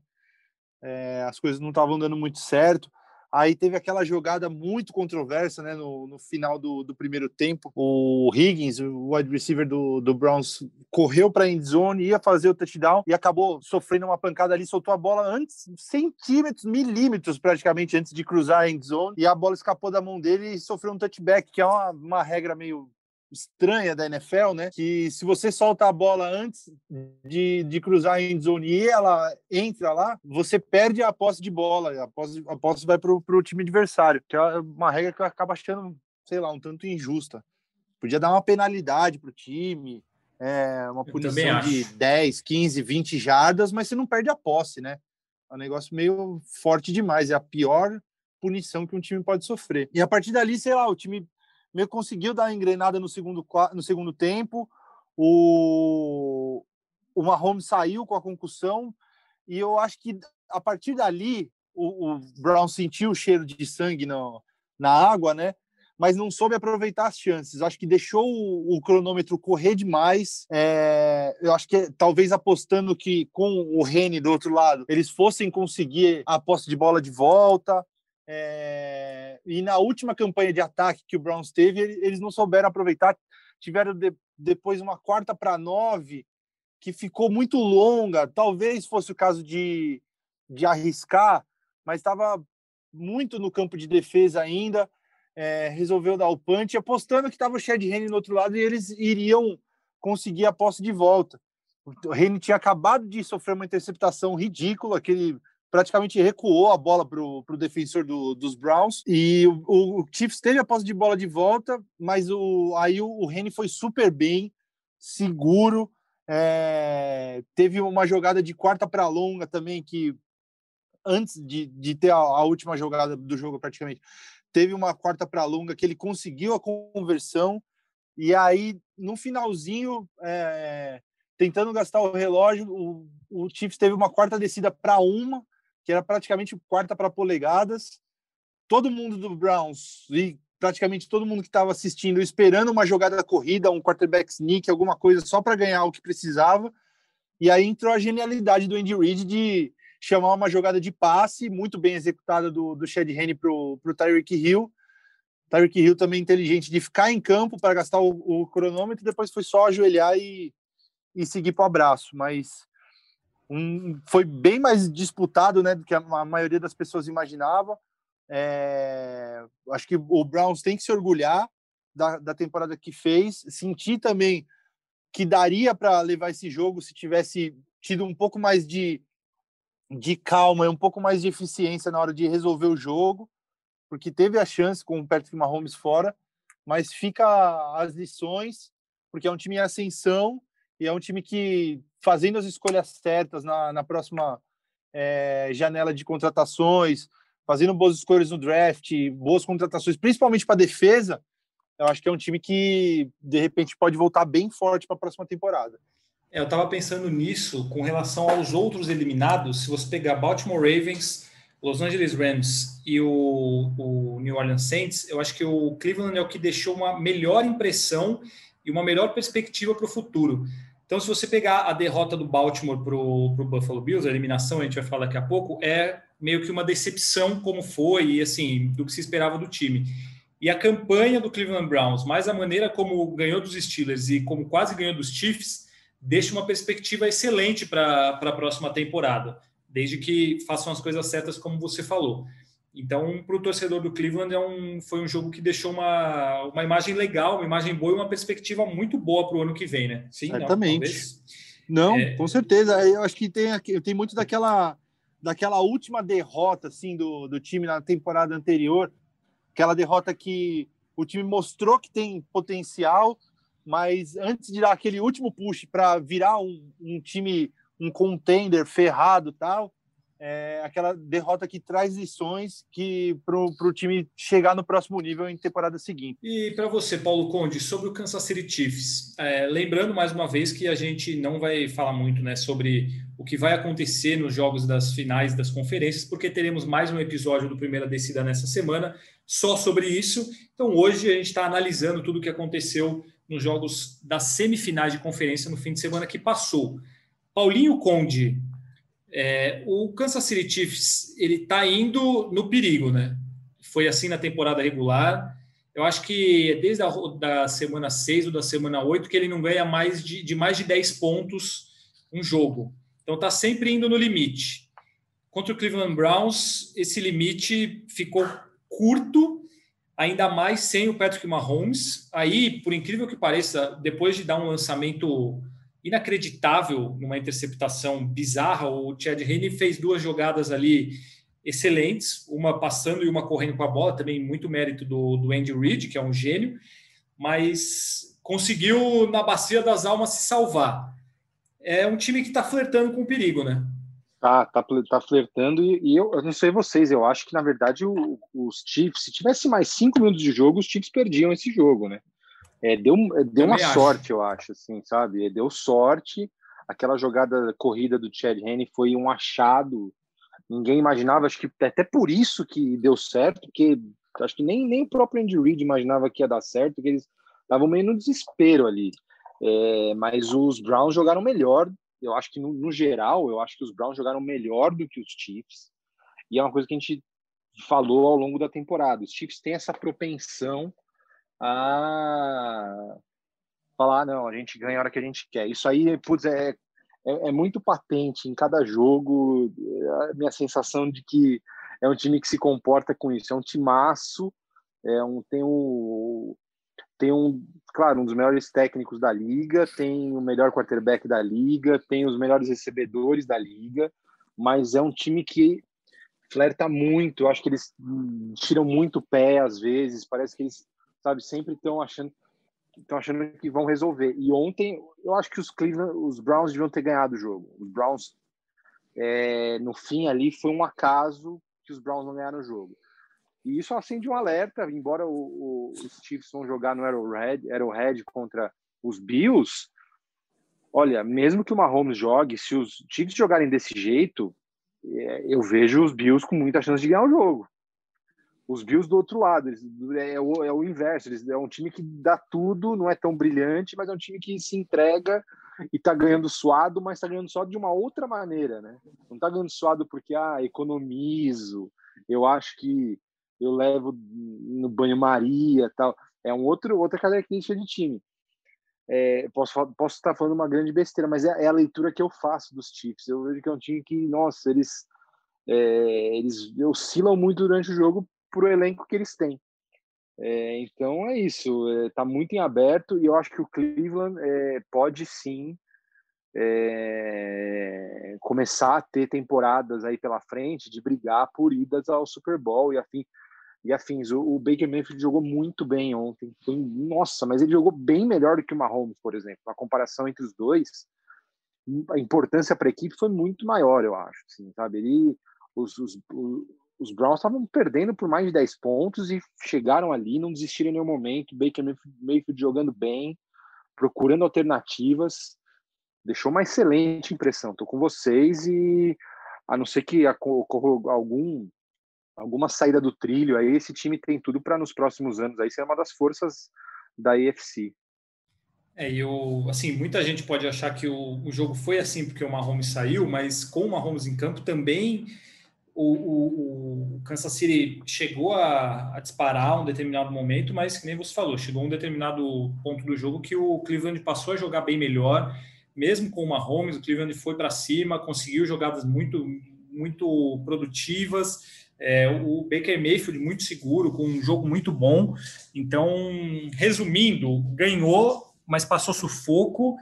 É, as coisas não estavam dando muito certo. Aí teve aquela jogada muito controversa, né, no, no final do, do, primeiro tempo. O Higgins, o wide receiver do, do Browns, correu para a end zone, ia fazer o touchdown e acabou sofrendo uma pancada ali, soltou a bola antes, centímetros, milímetros praticamente antes de cruzar a end zone, e a bola escapou da mão dele e sofreu um touchback, que é uma, uma regra meio estranha da NFL, né? Que se você solta a bola antes de, de cruzar a endzone e ela entra lá, você perde a posse de bola, a posse, a posse vai para o time adversário, que é uma regra que eu acabo achando, sei lá, um tanto injusta. Podia dar uma penalidade para o time, é, uma punição de 10, 15, 20 jardas, mas você não perde a posse, né? É um negócio meio forte demais, é a pior punição que um time pode sofrer. E a partir dali, sei lá, o time meio conseguiu dar uma engrenada no segundo, no segundo tempo. O, o Mahomes saiu com a concussão e eu acho que a partir dali o, o Brown sentiu o cheiro de sangue no, na água, né? Mas não soube aproveitar as chances. Acho que deixou o, o cronômetro correr demais. É, eu acho que talvez apostando que com o Rene do outro lado eles fossem conseguir a posse de bola de volta. É, e na última campanha de ataque que o Browns teve, eles não souberam aproveitar. Tiveram de, depois uma quarta para nove, que ficou muito longa. Talvez fosse o caso de, de arriscar, mas estava muito no campo de defesa ainda. É, resolveu dar o punch, apostando que estava o Chad Henne no outro lado e eles iriam conseguir a posse de volta. O Henne tinha acabado de sofrer uma interceptação ridícula, aquele praticamente recuou a bola para o defensor do, dos Browns e o, o, Chiefs teve a posse de bola de volta, mas o, aí o, o Rene foi super bem, seguro. É, teve uma jogada de quarta para longa também que antes de, de ter a, a, última jogada do jogo praticamente teve uma quarta para longa que ele conseguiu a conversão e aí no finalzinho é, tentando gastar o relógio. O, o Chiefs teve uma quarta descida para uma, que era praticamente quarta para polegadas. Todo mundo do Browns e praticamente todo mundo que estava assistindo esperando uma jogada corrida, um quarterback sneak, alguma coisa só para ganhar o que precisava. E aí entrou a genialidade do Andy Reid de chamar uma jogada de passe muito bem executada do, do Chad Henne para o Tyreek Hill. Tyreek Hill também inteligente de ficar em campo para gastar o, o, cronômetro, depois foi só ajoelhar e, e seguir para o abraço. Mas um, foi bem mais disputado né, do que a, a maioria das pessoas imaginava. É, acho que o Browns tem que se orgulhar da, da temporada que fez, sentir também que daria para levar esse jogo se tivesse tido um pouco mais de de calma e um pouco mais de eficiência na hora de resolver o jogo, porque teve a chance com o Patrick Mahomes fora, mas fica as lições, porque é um time em ascensão e é um time que, fazendo as escolhas certas na, na próxima é, janela de contratações, fazendo boas escolhas no draft, boas contratações, principalmente para defesa, eu acho que é um time que, de repente, pode voltar bem forte para a próxima temporada. É, eu estava pensando nisso com relação aos outros eliminados. Se você pegar Baltimore Ravens, Los Angeles Rams e o, o, New Orleans Saints, eu acho que o Cleveland é o que deixou uma melhor impressão e uma melhor perspectiva para o futuro. Então, se você pegar a derrota do Baltimore para o Buffalo Bills, a eliminação, a gente vai falar daqui a pouco, é meio que uma decepção como foi e assim do que se esperava do time. E a campanha do Cleveland Browns, mais a maneira como ganhou dos Steelers e como quase ganhou dos Chiefs, deixa uma perspectiva excelente para a próxima temporada, desde que façam as coisas certas, como você falou. Então, para o torcedor do Cleveland, é um, foi um jogo que deixou uma, uma imagem legal, uma imagem boa e uma perspectiva muito boa para o ano que vem, né? Sim, Certamente. Não, não é... com certeza. Eu acho que tem, tem muito daquela, daquela última derrota assim, do, do time na temporada anterior, aquela derrota que o time mostrou que tem potencial, mas antes de dar aquele último push para virar um, um, time, um contender ferrado tal, é aquela derrota que traz lições que para o time chegar no próximo nível em temporada seguinte. E para você, Paulo Conde, sobre o Kansas City Chiefs, é, lembrando mais uma vez que a gente não vai falar muito né, sobre o que vai acontecer nos jogos das finais das conferências, porque teremos mais um episódio do Primeira Descida nessa semana só sobre isso. Então hoje a gente está analisando tudo o que aconteceu nos jogos das semifinais de conferência no fim de semana que passou. Paulinho Conde, é, o Kansas City Chiefs ele está indo no perigo, né? Foi assim na temporada regular. Eu acho que desde a da semana 6 ou da semana 8 que ele não ganha mais de, de mais de 10 pontos um jogo. Então está sempre indo no limite. Contra o Cleveland Browns, esse limite ficou curto ainda mais sem o Patrick Mahomes. Aí, por incrível que pareça, depois de dar um lançamento inacreditável numa interceptação bizarra, o Chad Henne fez duas jogadas ali excelentes, uma passando e uma correndo com a bola, também muito mérito do, do Andy Reid, que é um gênio, mas conseguiu na bacia das almas se salvar. É um time que está flertando com o perigo, né? Tá, tá, tá flertando e, e eu, eu, não sei vocês, eu acho que na verdade o, os Chiefs, se tivesse mais cinco minutos de jogo, os Chiefs perdiam esse jogo, né? É, deu é, deu uma acho. sorte, eu acho, assim, sabe? É, deu sorte. Aquela jogada corrida do Chad Henne foi um achado. Ninguém imaginava, acho que até por isso que deu certo, porque acho que nem, nem o próprio Andy Reid imaginava que ia dar certo, que eles estavam meio no desespero ali. É, mas os Browns jogaram melhor eu acho que no, no, geral, eu acho que os Browns jogaram melhor do que os Chiefs. E é uma coisa que a gente falou ao longo da temporada. Os Chiefs têm essa propensão a falar, ah, não, a gente ganha a hora que a gente quer. Isso aí, putz, é, é, é muito patente em cada jogo. A minha sensação de que é um time que se comporta com isso. É um timaço, é um, tem o, tem um, claro, um dos melhores técnicos da liga, tem o melhor quarterback da liga, tem os melhores recebedores da liga, mas é um time que flerta muito. Eu acho que eles tiram muito pé às vezes. Parece que eles, sabe, sempre estão achando estão achando que vão resolver. E ontem eu acho que os Cleveland, os Browns deviam ter ganhado o jogo. Os Browns é, no fim ali foi um acaso que os Browns não ganharam o jogo. E isso acende um alerta, embora o, o, os Chiefs vão jogar no Arrowhead, Arrowhead contra os Bills, Olha, mesmo que o Mahomes jogue, se os Chiefs jogarem desse jeito, é, eu vejo os Bills com muita chance de ganhar o jogo. Os Bills do outro lado, eles, é, o, é o inverso. Eles, é um time que dá tudo, não é tão brilhante, mas é um time que se entrega e tá ganhando suado, mas tá ganhando só de uma outra maneira, né? Não tá ganhando suado porque, ah, economizo, eu acho que eu levo no banho-maria tal. É um outro, outra característica de time. É, posso, posso estar falando uma grande besteira, mas é, é, a leitura que eu faço dos Chiefs. Eu vejo que é um time que, nossa, eles, é, eles oscilam muito durante o jogo pro elenco que eles têm. É, então é isso, está é, muito em aberto e eu acho que o Cleveland é, pode sim é, começar a ter temporadas aí pela frente de brigar por idas ao Super Bowl e, afim, e afins. O, o Baker Mayfield jogou muito bem ontem, foi, nossa, mas ele jogou bem melhor do que o Mahomes, por exemplo. A comparação entre os dois, a importância para a equipe foi muito maior, eu acho. Assim, sabe? Ele, os, os, os Browns estavam perdendo por mais de 10 pontos e chegaram ali, não desistiram em nenhum momento. Baker Mayfield jogando bem, procurando alternativas. Deixou uma excelente impressão. Estou com vocês e a não ser que ocorra algum alguma saída do trilho, aí esse time tem tudo para nos próximos anos aí ser uma das forças da AFC. É, eu, assim, muita gente pode achar que o, o jogo foi assim porque o Mahomes saiu, mas com o Mahomes em campo também o, o, o Kansas City chegou a, a, disparar um determinado momento, mas que nem você falou, chegou um determinado ponto do jogo que o Cleveland passou a jogar bem melhor, mesmo com o Mahomes, o Cleveland foi para cima, conseguiu jogadas muito, muito produtivas, é, o Baker Mayfield muito seguro, com um jogo muito bom. Então, resumindo, ganhou, mas passou sufoco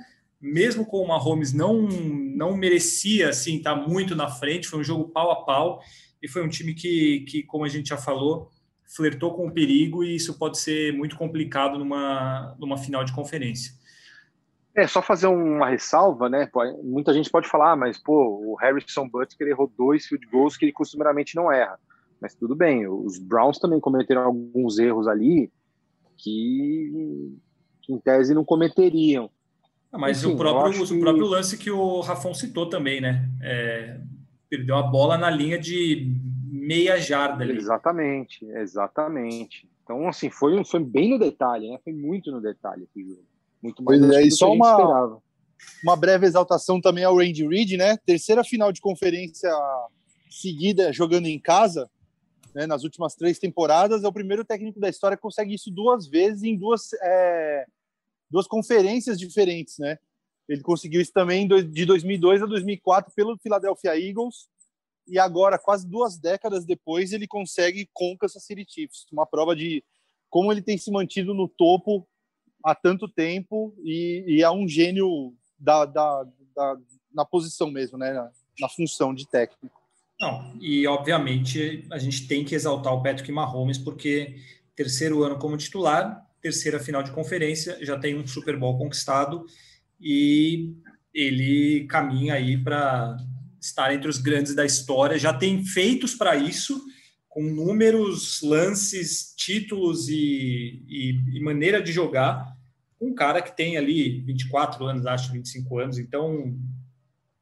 mesmo com o Mahomes não não merecia assim estar tá muito na frente, foi um jogo pau a pau e foi um time que, que como a gente já falou, flertou com o perigo e isso pode ser muito complicado numa, numa final de conferência. É, só fazer uma ressalva, né? Muita gente pode falar, ah, mas pô, o Harrison Butker errou dois field goals que ele costumeiramente não erra. Mas tudo bem, os Browns também cometeram alguns erros ali que, que em tese não cometeriam. Ah, mas Enfim, o, próprio, o próprio lance que o Rafão citou também, né? É, perdeu a bola na linha de meia jarda ali. Exatamente, exatamente. Então, assim, foi, foi bem no detalhe, né? Foi muito no detalhe esse jogo. Muito mais pois é, e só uma, uma breve exaltação também ao Randy Reid, né? Terceira final de conferência seguida jogando em casa, né? Nas últimas três temporadas, é o primeiro técnico da história que consegue isso duas vezes em duas é, duas conferências diferentes, né? Ele conseguiu isso também de 2002 a 2004 pelo Philadelphia Eagles e agora, quase duas décadas depois, ele consegue com o Kansas City Chiefs. Uma prova de como ele tem se mantido no topo há tanto tempo e, e é um gênio da, da, da, na posição mesmo, né? Na, na função de técnico. Não, e obviamente a gente tem que exaltar o Patrick Mahomes porque terceiro ano como titular, terceira final de conferência, já tem um Super Bowl conquistado e ele caminha aí para estar entre os grandes da história. Já tem feitos para isso, com números, lances, títulos e, e, e, maneira de jogar. Um cara que tem ali 24 anos, acho 25 anos, então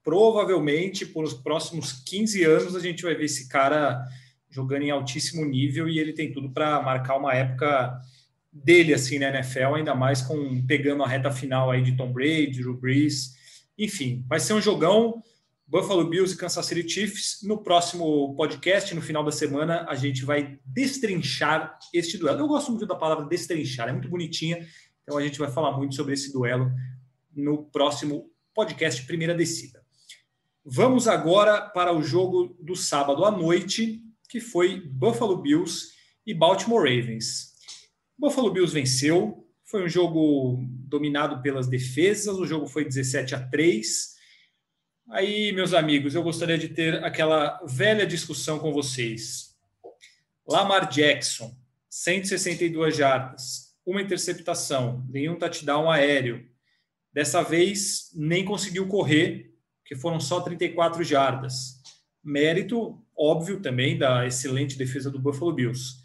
provavelmente por os próximos 15 anos a gente vai ver esse cara jogando em altíssimo nível e ele tem tudo para marcar uma época dele assim na NFL, ainda mais com pegando a reta final aí de Tom Brady, Drew Brees. Enfim, vai ser um jogão. Buffalo Bills e Kansas City Chiefs. No próximo podcast, no final da semana, a gente vai destrinchar este duelo. Eu gosto muito da palavra destrinchar, é muito bonitinha. Então a gente vai falar muito sobre esse duelo no próximo podcast Primeira Descida. Vamos agora para o jogo do sábado à noite, que foi Buffalo Bills e Baltimore Ravens. Buffalo Bills venceu, foi um jogo dominado pelas defesas, o jogo foi 17 a 3. Aí, meus amigos, eu gostaria de ter aquela velha discussão com vocês. Lamar Jackson, 162 jardas, uma interceptação, nenhum touchdown aéreo. Dessa vez, nem conseguiu correr, que foram só 34 jardas. Mérito, óbvio, também da excelente defesa do Buffalo Bills.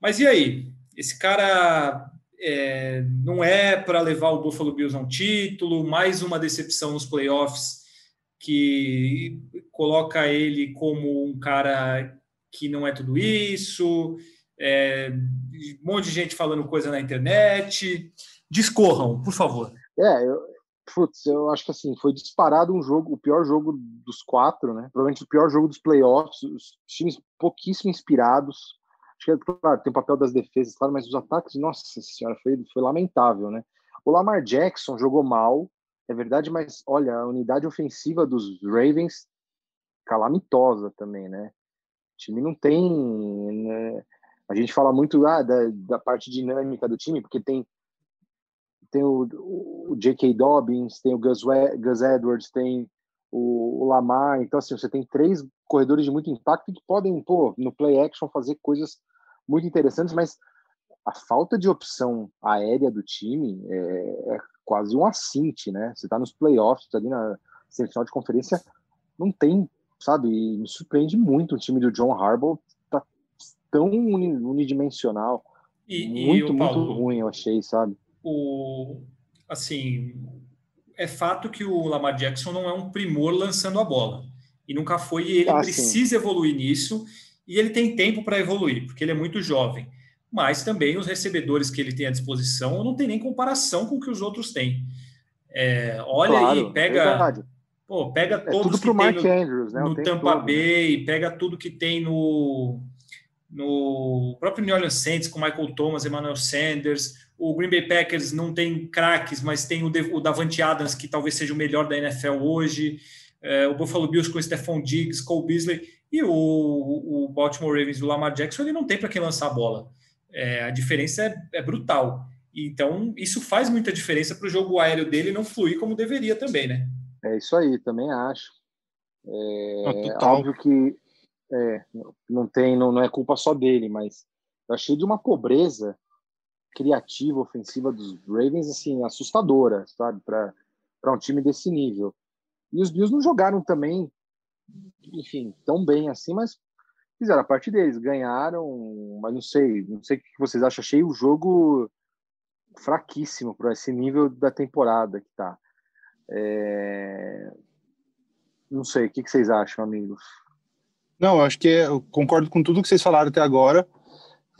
Mas e aí? Esse cara, é, não é para levar o Buffalo Bills a um título, mais uma decepção nos playoffs que coloca ele como um cara que não é tudo isso, é, um monte de gente falando coisa na internet. Discorram, por favor. É, eu, putz, eu acho que assim, foi disparado um jogo, o pior jogo dos quatro, né? Provavelmente o pior jogo dos playoffs, os times pouquíssimo inspirados. Acho que, é, claro, tem o papel das defesas, claro, mas os ataques, nossa senhora, foi, foi lamentável, né? O Lamar Jackson jogou mal, é verdade, mas olha, a unidade ofensiva dos Ravens calamitosa também, né? O time não tem. Né? A gente fala muito ah, da, da parte dinâmica do time, porque tem tem o, o J.K. Dobbins, tem o Gus, Gus Edwards, tem o, o, Lamar. Então, assim, você tem três corredores de muito impacto que podem, pô, no play action fazer coisas muito interessantes, mas a falta de opção aérea do time é, é quase um assinte, né? Você tá nos playoffs, tá ali na semifinal de conferência, não tem, sabe? E me surpreende muito o time do John Harbaugh tá tão unidimensional. E, muito, e muito Paulo, ruim, eu achei, sabe? O, assim, é fato que o Lamar Jackson não é um primor lançando a bola. E nunca foi, e ele ah, precisa sim. evoluir nisso, e ele tem tempo para evoluir, porque ele é muito jovem mas também os recebedores que ele tem à disposição não tem nem comparação com o que os outros têm. É, olha claro, aí, pega, pô, pega é todos que tem no, Andrews, né? no Tampa todo, né? Bay, né? pega tudo que tem no, no próprio New Orleans Saints com Michael Thomas, Emmanuel Sanders. O Green Bay Packers não tem craques, mas tem o, o Davante Adams, que talvez seja o melhor da NFL hoje. É, o Buffalo Bills com Stephon Diggs, Cole Beasley. E o, o Baltimore Ravens do Lamar Jackson, ele não tem para quem lançar a bola. É, a diferença é, é, brutal. Então, isso faz muita diferença para o jogo aéreo dele não fluir como deveria também, né? É isso aí, também acho. É, óbvio que é, não tem, não, não é culpa só dele, mas eu achei de uma pobreza criativa, ofensiva dos Ravens, assim, assustadora, sabe, para um time desse nível. E os Bills não jogaram também, enfim, tão bem assim, mas fizeram a parte deles, ganharam, mas não sei, não sei o que vocês acham. Achei o jogo fraquíssimo para esse nível da temporada que tá. É... Não sei, o que vocês acham, amigos? Não, acho que eu concordo com tudo que vocês falaram até agora.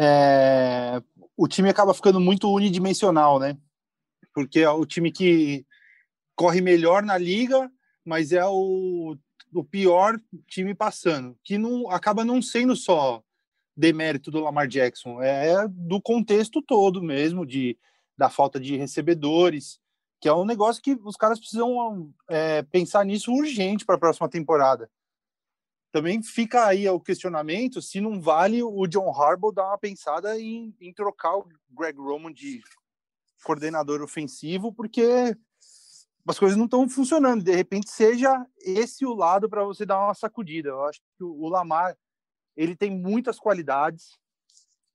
É... O time acaba ficando muito unidimensional, né? Porque é o time que corre melhor na liga, mas é o o pior time passando, que não acaba não sendo só demérito do Lamar Jackson, é do contexto todo mesmo, de da falta de recebedores, que é um negócio que os caras precisam é, pensar nisso urgente para a próxima temporada. Também fica aí o questionamento se não vale o John Harbaugh dar uma pensada em, em trocar o Greg Roman de coordenador ofensivo, porque as coisas não estão funcionando. De repente, seja esse o lado para você dar uma sacudida. Eu acho que o Lamar ele tem muitas qualidades.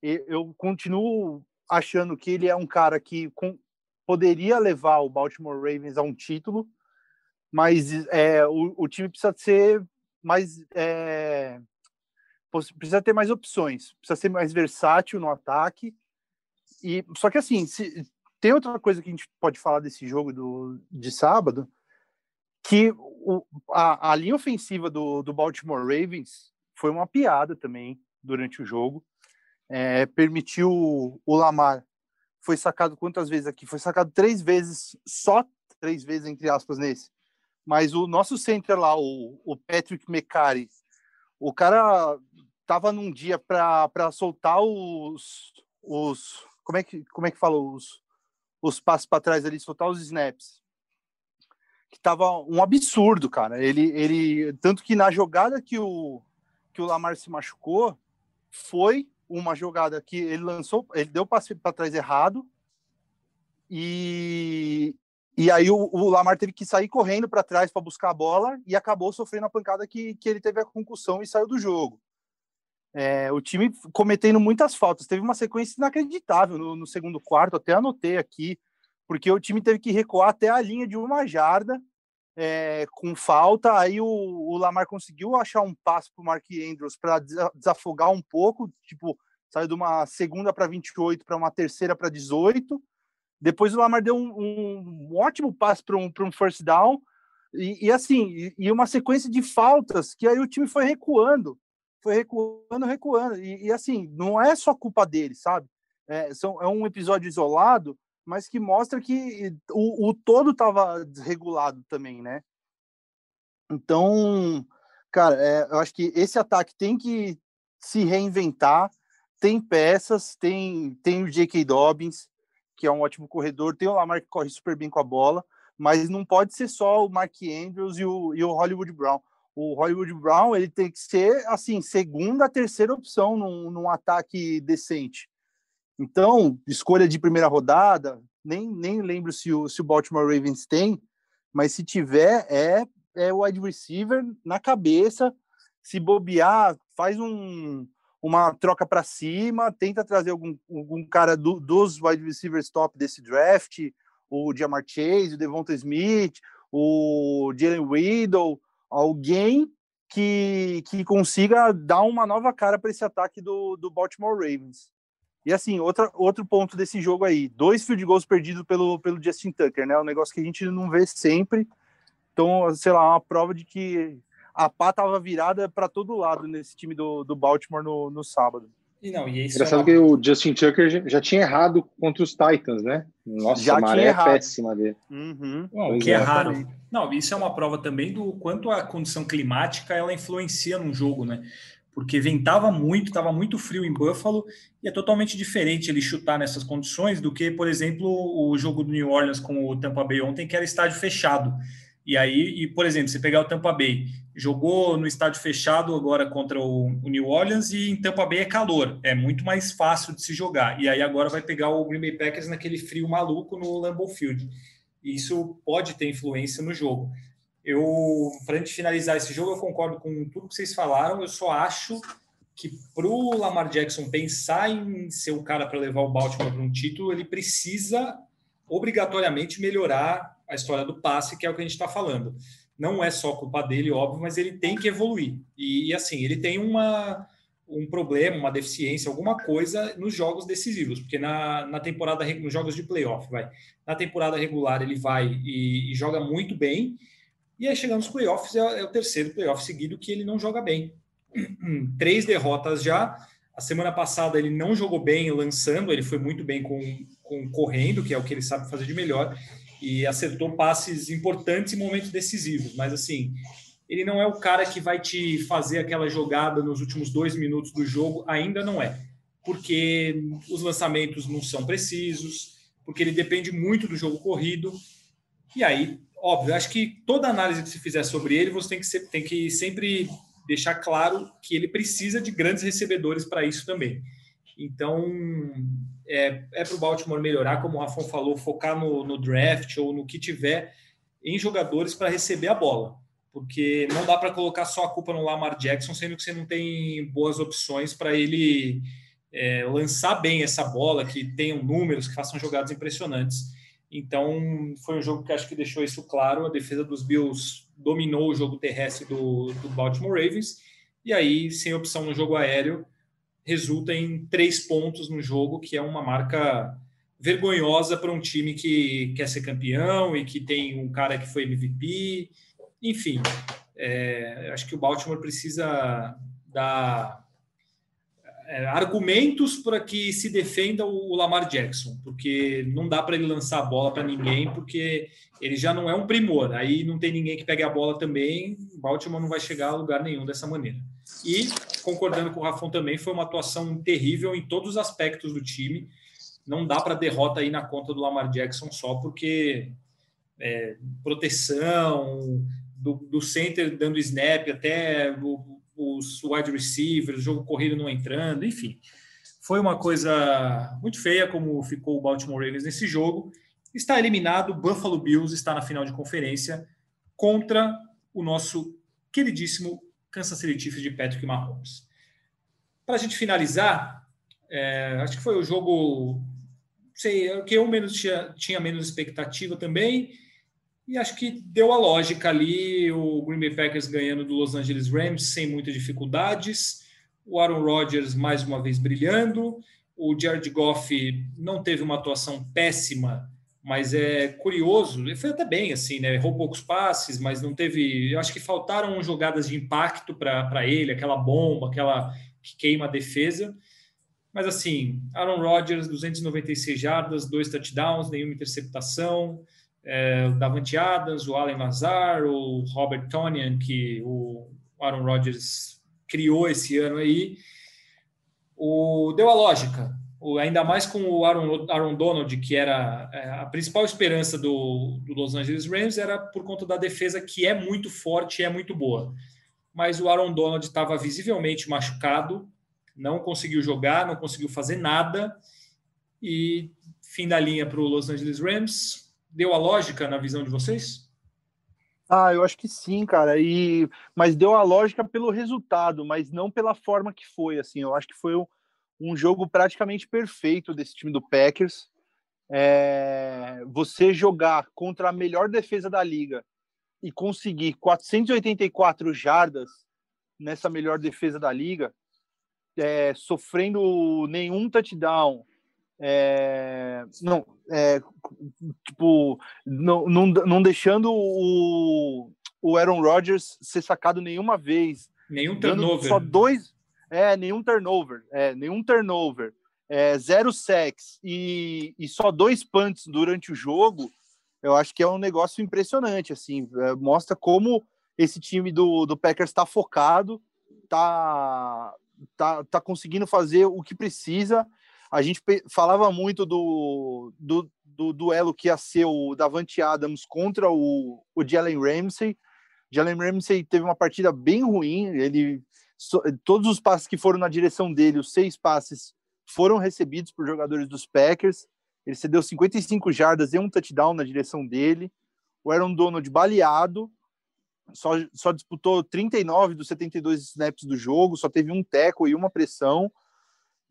Eu continuo achando que ele é um cara que com, poderia levar o Baltimore Ravens a um título, mas é, o, o time precisa ser mais é, precisa ter mais opções, precisa ser mais versátil no ataque. E só que assim, se, tem outra coisa que a gente pode falar desse jogo do, de sábado, que o, a, a linha ofensiva do, do Baltimore Ravens foi uma piada também durante o jogo. É, permitiu o Lamar foi sacado quantas vezes aqui? Foi sacado três vezes, só três vezes, entre aspas, nesse. Mas o nosso center lá, o, o Patrick McCarry, o cara tava num dia para soltar os, os. Como é que, como é que fala? Os, os passos para trás ali, soltar os snaps. Que tava um absurdo, cara. Ele, ele tanto que na jogada que o que o Lamar se machucou foi uma jogada que ele lançou, ele deu passe para trás errado e e aí o, o Lamar teve que sair correndo para trás para buscar a bola e acabou sofrendo a pancada que, que ele teve a concussão e saiu do jogo. É, o time cometendo muitas faltas. Teve uma sequência inacreditável no, no, segundo quarto, até anotei aqui, porque o time teve que recuar até a linha de uma jarda é, com falta. Aí o, o, Lamar conseguiu achar um passo para o Mark Andrews para desafogar um pouco, tipo, saiu de uma segunda para 28 para uma terceira para 18. Depois o Lamar deu um, um, ótimo passe para um, um first down. E, e assim, e, e, uma sequência de faltas que aí o time foi recuando, foi recuando, recuando. E, e assim, não é só culpa dele, sabe? É, são, é um episódio isolado, mas que mostra que o, o todo estava desregulado também, né? Então, cara, é, eu acho que esse ataque tem que se reinventar. Tem peças, tem, tem o J.K. Dobbins, que é um ótimo corredor, tem o Lamar que corre super bem com a bola, mas não pode ser só o Mark Andrews e o, e o Hollywood Brown. O Hollywood Brown ele tem que ser assim segunda, terceira opção num, num ataque decente. Então, escolha de primeira rodada, nem, nem lembro se o, se o Baltimore Ravens tem, mas se tiver, é, é o wide receiver na cabeça. Se bobear, faz um, uma troca para cima, tenta trazer algum, algum cara do, dos wide receivers top desse draft, o Jamar Chase, o Devonta Smith, o Jalen Riddle, alguém que, que consiga dar uma nova cara para esse ataque do, do Baltimore Ravens. E assim, outra, outro ponto desse jogo aí, dois field goals perdidos pelo, pelo Justin Tucker, né? Um negócio que a gente não vê sempre. Então, sei lá, uma prova de que a pá estava virada para todo lado nesse time do, do Baltimore no, no sábado. E não, e isso Engraçado é uma... que o Justin Tucker já tinha errado contra os Titans, né? Nossa, já a maré é péssima dele. Uhum. Bom, o que é, é raro. Não, isso é uma prova também do quanto a condição climática ela influencia num jogo, né? Porque ventava muito, estava muito frio em Buffalo e é totalmente diferente ele chutar nessas condições do que, por exemplo, o jogo do New Orleans com o Tampa Bay ontem, que era estádio fechado. E aí, e, por exemplo, você pegar o Tampa Bay, jogou no estádio fechado agora contra o, o, New Orleans e em Tampa Bay é calor, é muito mais fácil de se jogar. E aí agora vai pegar o Green Bay Packers naquele frio maluco no Lambeau Field. E isso pode ter influência no jogo. Eu, para gente finalizar esse jogo, eu concordo com tudo que vocês falaram. Eu só acho que para o Lamar Jackson pensar em ser o cara para levar o Baltimore para um título, ele precisa obrigatoriamente melhorar a história do passe, que é o que a gente está falando. Não é só culpa dele, óbvio, mas ele tem que evoluir. E, assim, ele tem uma, um problema, uma deficiência, alguma coisa nos jogos decisivos, porque na, na temporada, nos jogos de playoff, vai. Na temporada regular ele vai e, e joga muito bem, e aí chegando nos playoffs, é, é o terceiro playoff seguido que ele não joga bem. Três derrotas já. A semana passada ele não jogou bem lançando, ele foi muito bem com, com correndo, que é o que ele sabe fazer de melhor e acertou passes importantes em momentos decisivos. Mas assim, ele não é o cara que vai te fazer aquela jogada nos últimos dois minutos do jogo, ainda não é, porque os lançamentos não são precisos, porque ele depende muito do jogo corrido. E aí, óbvio, acho que toda análise que se fizer sobre ele, você tem que, ser, tem que sempre deixar claro que ele precisa de grandes recebedores para isso também. Então, é, é para o Baltimore melhorar, como o Rafão falou, focar no, no draft ou no que tiver em jogadores para receber a bola. Porque não dá para colocar só a culpa no Lamar Jackson, sendo que você não tem boas opções para ele é, lançar bem essa bola, que tenham números, que façam jogadas impressionantes. Então, foi um jogo que acho que deixou isso claro. A defesa dos Bills dominou o jogo terrestre do, do Baltimore Ravens. E aí, sem opção no jogo aéreo, resulta em três pontos no jogo, que é uma marca vergonhosa para um time que quer ser campeão e que tem um cara que foi MVP. Enfim, é, acho que o Baltimore precisa dar é, argumentos para que se defenda o Lamar Jackson, porque não dá para ele lançar a bola para ninguém, porque ele já não é um primor. Aí não tem ninguém que pegue a bola também. Baltimore não vai chegar a lugar nenhum dessa maneira. E, concordando com o Rafão também, foi uma atuação terrível em todos os aspectos do time. Não dá para derrota aí na conta do Lamar Jackson só porque é, proteção, do, do, center dando snap até o, os wide receivers, o jogo corrido não entrando, enfim. Foi uma coisa muito feia como ficou o Baltimore Ravens nesse jogo. Está eliminado, Buffalo Bills está na final de conferência contra o nosso queridíssimo Kansas City Chiefs de Patrick Mahomes. Para a gente finalizar, é, acho que foi o jogo, sei, que eu menos tinha, tinha menos expectativa também, e acho que deu a lógica ali, o Green Bay Packers ganhando do Los Angeles Rams sem muitas dificuldades, o Aaron Rodgers mais uma vez brilhando, o Jared Goff não teve uma atuação péssima, mas é curioso, ele foi até bem assim, né? Errou poucos passes, mas não teve. Eu acho que faltaram jogadas de impacto para ele, aquela bomba, aquela que queima a defesa. Mas assim, Aaron Rodgers, 296 jardas, dois touchdowns, nenhuma interceptação. É, o Davante Adams, o Allen Lazar, o Robert Tonian, que o Aaron Rodgers criou esse ano aí. O, deu a lógica, ainda mais com o Aaron, Aaron Donald, que era é, a principal esperança do, do, Los Angeles Rams, era por conta da defesa que é muito forte e é muito boa. Mas o Aaron Donald estava visivelmente machucado, não conseguiu jogar, não conseguiu fazer nada, e fim da linha para o Los Angeles Rams. Deu a lógica na visão de vocês? Ah, eu acho que sim, cara. E mas deu a lógica pelo resultado, mas não pela forma que foi. Assim, eu acho que foi um, um jogo praticamente perfeito desse time do Packers. É... você jogar contra a melhor defesa da liga e conseguir 484 jardas nessa melhor defesa da liga, é, sofrendo nenhum touchdown, é, não, é, tipo, não, não, não deixando o, o Aaron Rodgers ser sacado nenhuma vez. Nenhum turnover. Só dois, é, nenhum turnover, é, nenhum turnover, é, zero sacks e, e só dois punts durante o jogo, eu acho que é um negócio impressionante, assim, é, mostra como esse time do, do Packers está focado, tá, tá, tá conseguindo fazer o que precisa. A gente falava muito do, do, do duelo que ia ser o Davante Adams contra o, o Jalen Ramsey. Jalen Ramsey teve uma partida bem ruim, ele todos os passes que foram na direção dele, os seis passes foram recebidos por jogadores dos Packers. Ele cedeu 55 jardas e um touchdown na direção dele. O Aaron Donald baleado, só, só disputou 39 dos 72 snaps do jogo, só teve um teco e uma pressão.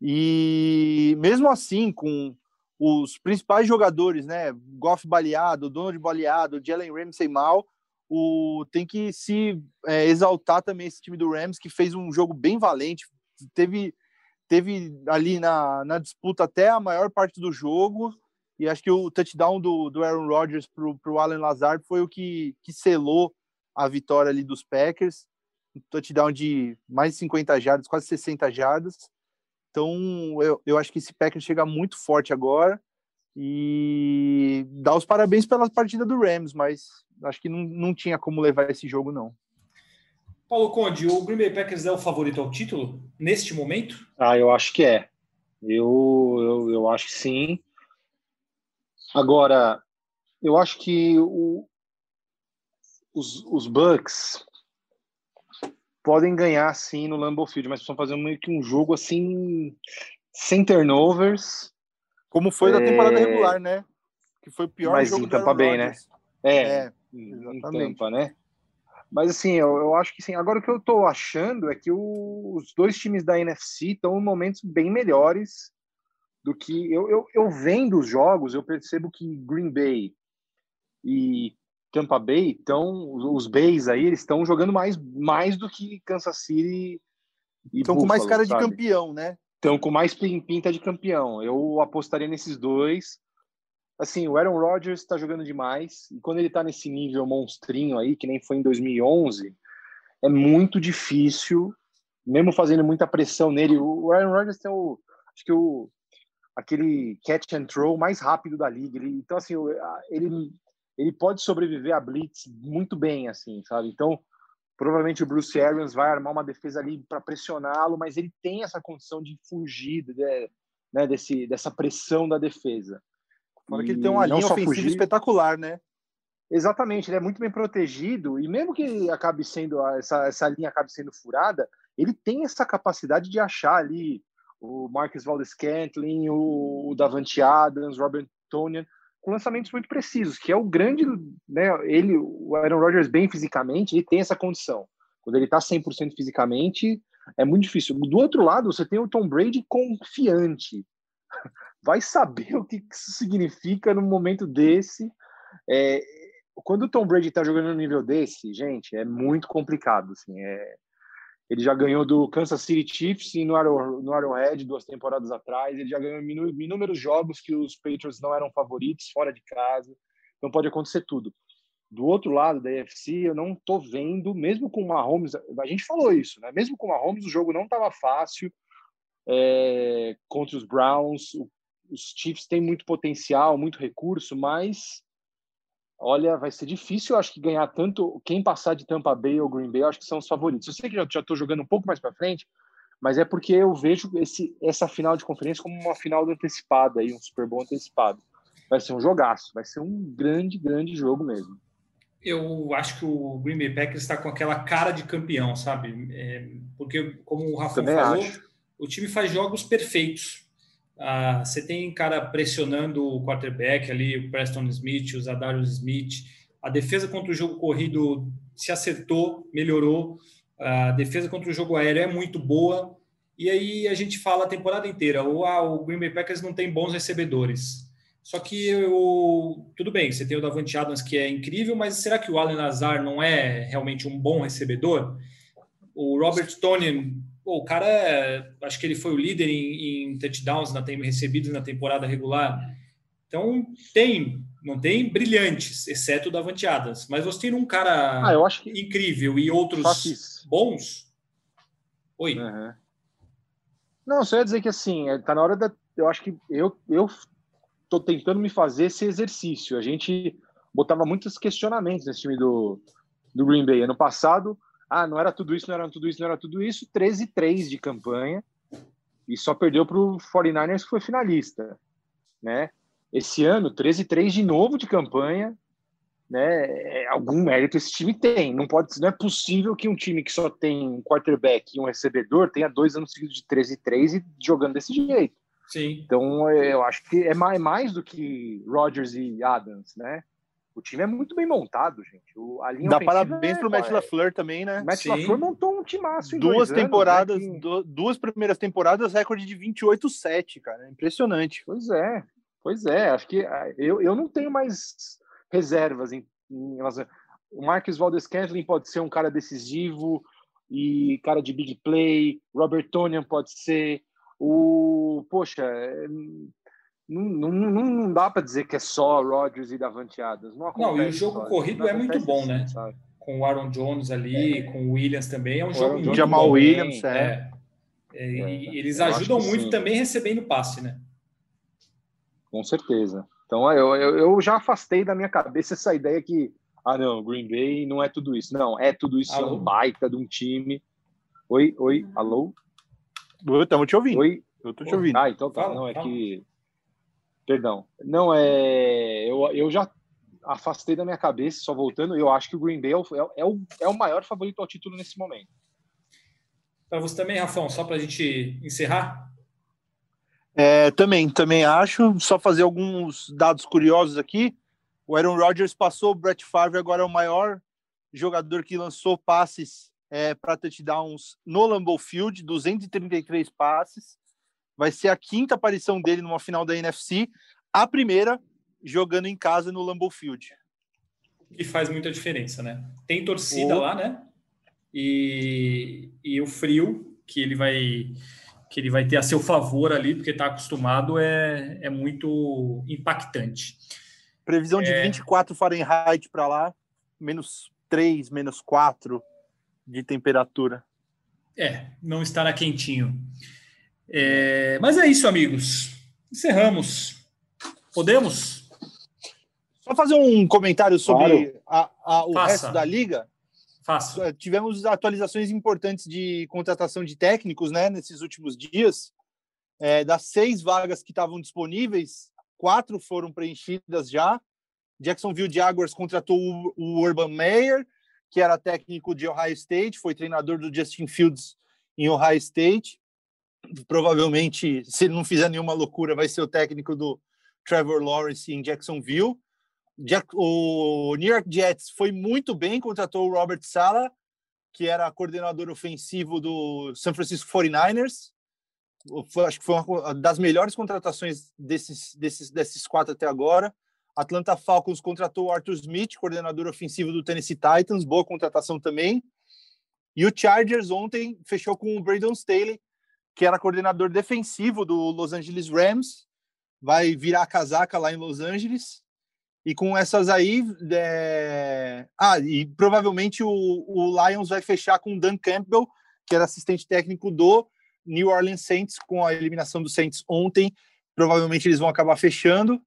E mesmo assim, com os principais jogadores, né, Goff baleado, Donald baleado, Jalen Ramsey mal, o, tem que se é, exaltar também esse time do Rams, que fez um jogo bem valente, teve, teve ali na, na disputa até a maior parte do jogo, e acho que o touchdown do, do Aaron Rodgers para o Allen Lazard foi o que, que selou a vitória ali dos Packers, um touchdown de mais de 50 jardas, quase 60 jardas, então, eu, eu acho que esse Packers chega muito forte agora e dá os parabéns pela partida do Rams, mas acho que não, não tinha como levar esse jogo, não. Paulo Conde, o Green Bay Packers é o favorito ao título neste momento? Ah, eu acho que é. Eu, eu, eu acho que sim. Agora, eu acho que o, os, os Bucks podem ganhar sim no Lambeau Field, mas precisam fazer meio que um jogo assim sem turnovers. Como foi é... da temporada regular, né? Que foi o pior mas jogo em Tampa bem, né? É, é em Tampa, né? Mas assim, eu, eu, acho que sim. Agora o que eu tô achando é que o, os dois times da NFC estão em momentos bem melhores do que eu, eu, eu vendo os jogos, eu percebo que Green Bay e Tampa Bay, então os Bays aí, eles estão jogando mais, mais do que Kansas City e Estão com mais cara sabe? de campeão, né? Estão com mais pinta de campeão. Eu apostaria nesses dois. Assim, o Aaron Rodgers está jogando demais e quando ele está nesse nível monstrinho aí, que nem foi em 2011, é muito difícil, mesmo fazendo muita pressão nele. O Aaron Rodgers tem o, acho que o aquele catch and throw mais rápido da liga. Ele, então assim, ele ele pode sobreviver a blitz muito bem, assim, sabe? Então, provavelmente o Bruce Arians vai armar uma defesa ali para pressioná-lo, mas ele tem essa condição de fugir de, né, desse, dessa pressão da defesa. Fora que ele tem uma linha ofensiva fugir. espetacular, né? Exatamente, ele é muito bem protegido e mesmo que acabe sendo essa, essa linha acabe sendo furada, ele tem essa capacidade de achar ali o Marcus Valdes-Scantling, o Davante Adams, Robert Tonian, com lançamentos muito precisos, que é o grande, né, ele, o Aaron Rodgers bem fisicamente, ele tem essa condição. Quando ele está 100% fisicamente, é muito difícil. Do outro lado, você tem o Tom Brady confiante. Vai saber o que isso significa no momento desse. É, quando o Tom Brady está jogando no nível desse, gente, é muito complicado. Assim, é, Ele já ganhou do Kansas City Chiefs e no, Arrow, no Arrowhead duas temporadas atrás. Ele já ganhou inúmeros jogos que os Patriots não eram favoritos fora de casa. Então pode acontecer tudo. Do outro lado da AFC, eu não tô vendo, mesmo com o Mahomes, a gente falou isso, né? Mesmo com o Mahomes, o jogo não estava fácil é, contra os Browns. Os Chiefs têm muito potencial, muito recurso, mas olha, vai ser difícil, eu acho que ganhar tanto. Quem passar de Tampa Bay ou Green Bay, eu acho que são os favoritos. Eu sei que já estou jogando um pouco mais para frente, mas é porque eu vejo esse, essa final de conferência como uma final antecipada, aí, um Super Bowl antecipado. Vai ser um jogaço, vai ser um grande, grande jogo mesmo. Eu acho que o Green Bay Packers está com aquela cara de campeão, sabe? É, porque, como o Rafa falou, acho. o time faz jogos perfeitos. Ah, você tem cara pressionando o quarterback ali, o Preston Smith, o Zadarius Smith. A defesa contra o jogo corrido se acertou, melhorou. A defesa contra o jogo aéreo é muito boa. E aí a gente fala a temporada inteira: o, ah, o Green Bay Packers não tem bons recebedores. Só que tudo bem, você tem o Davante Adams que é incrível, mas será que o Allen Lazar não é realmente um bom recebedor? O Robert Tony Pô, o cara, é, acho que ele foi o líder em, em touchdowns na, recebidos na temporada regular. Então, tem, não tem brilhantes, exceto o Davante Adams. Mas você tem um cara ah, que... incrível e outros bons. Oi. Uhum. Não, só ia dizer que assim, é, tá na hora da. Eu acho que eu, eu tô tentando me fazer esse exercício. A gente botava muitos questionamentos nesse time do, do Green Bay. Ano passado, ah, não era tudo isso, não era tudo isso, não era tudo isso, 13-3 de campanha e só perdeu para o 49ers que foi finalista, né? Esse ano, 13-3 de novo de campanha, né? É, algum mérito esse time tem. Não pode, não é possível que um time que só tem um quarterback e um recebedor tenha dois anos seguidos de 13-3 e jogando desse jeito. Sim. Então, eu acho que é mais, é mais do que Rodgers e Adams, né? O time é muito bem montado, gente. O, a linha Dá parabéns é, pro Matt LaFleur também, né? O Matt Sim. LaFleur montou um timaço em duas temporadas, anos, né? que... duas primeiras temporadas, recorde de 28-7, cara. Impressionante. Pois é, pois é. Acho que ah, eu, eu não tenho mais reservas em, em relação. O Marcus Valdes Scantling pode ser um cara decisivo e cara de big play. Robert Tonian pode ser. O poxa, não, não, não dá para dizer que é só Rodgers e Davante Adams. Não, não e o jogo corrido é muito bom, né? Sabe? Com o Aaron Jones ali, é. com o Williams também, é um o jogo muito Jamal bom. Williams, é. é. é. eles ajudam muito sim. também recebendo passe, né? Com certeza. Então eu, eu, eu, já afastei da minha cabeça essa ideia que, ah, não, Green Bay não é tudo isso. Não, é tudo isso, alô? é um baita de um time. Oi, oi, alô? Estamos te ouvindo. Oi. Eu tô te ouvindo. Ah, então tá. Fala, não, é fala. que Perdão. Não, é. Eu, eu já afastei da minha cabeça, só voltando, eu acho que o Green Bay é o, é o, é o maior favorito ao título nesse momento. Para você também, Rafão, só para a gente encerrar? É, também, também acho. Só fazer alguns dados curiosos aqui. O Aaron Rodgers passou o Brett Favre, agora é o maior jogador que lançou passes é, para touchdowns no Lambeau Field, 233 passes. Vai ser a quinta aparição dele numa final da NFC, a primeira jogando em casa no Lambeau Field. Que faz muita diferença, né? Tem torcida lá, né? E, e o frio que ele vai que ele vai ter a seu favor ali, porque está acostumado, é, é muito impactante. Previsão de é... 24 Fahrenheit para lá, menos 3, menos 4 de temperatura. É, não estará quentinho. É, mas é isso, amigos. Encerramos. Podemos? Só fazer um comentário sobre claro. a, a, o Faça. resto da liga. Faça. É, tivemos atualizações importantes de contratação de técnicos né, nesses últimos dias. É, das seis vagas que estavam disponíveis, quatro foram preenchidas já. Jacksonville Jaguars contratou o, o Urban Meyer, que era técnico de Ohio State, foi treinador do Justin Fields em Ohio State provavelmente, se ele não fizer nenhuma loucura, vai ser o técnico do Trevor Lawrence em Jacksonville. O New York Jets foi muito bem, contratou o Robert Sala, que era coordenador ofensivo do San Francisco 49ers. Acho que foi uma das melhores contratações desses, desses, desses quatro até agora. Atlanta Falcons contratou o Arthur Smith, coordenador ofensivo do Tennessee Titans, boa contratação também. E o Chargers ontem fechou com o Brandon Staley, que era coordenador defensivo do Los Angeles Rams, vai virar a casaca lá em Los Angeles. E com essas aí. É... Ah, e provavelmente o, o Lions vai fechar com o Dan Campbell, que era assistente técnico do New Orleans Saints, com a eliminação do Saints ontem. Provavelmente eles vão acabar fechando.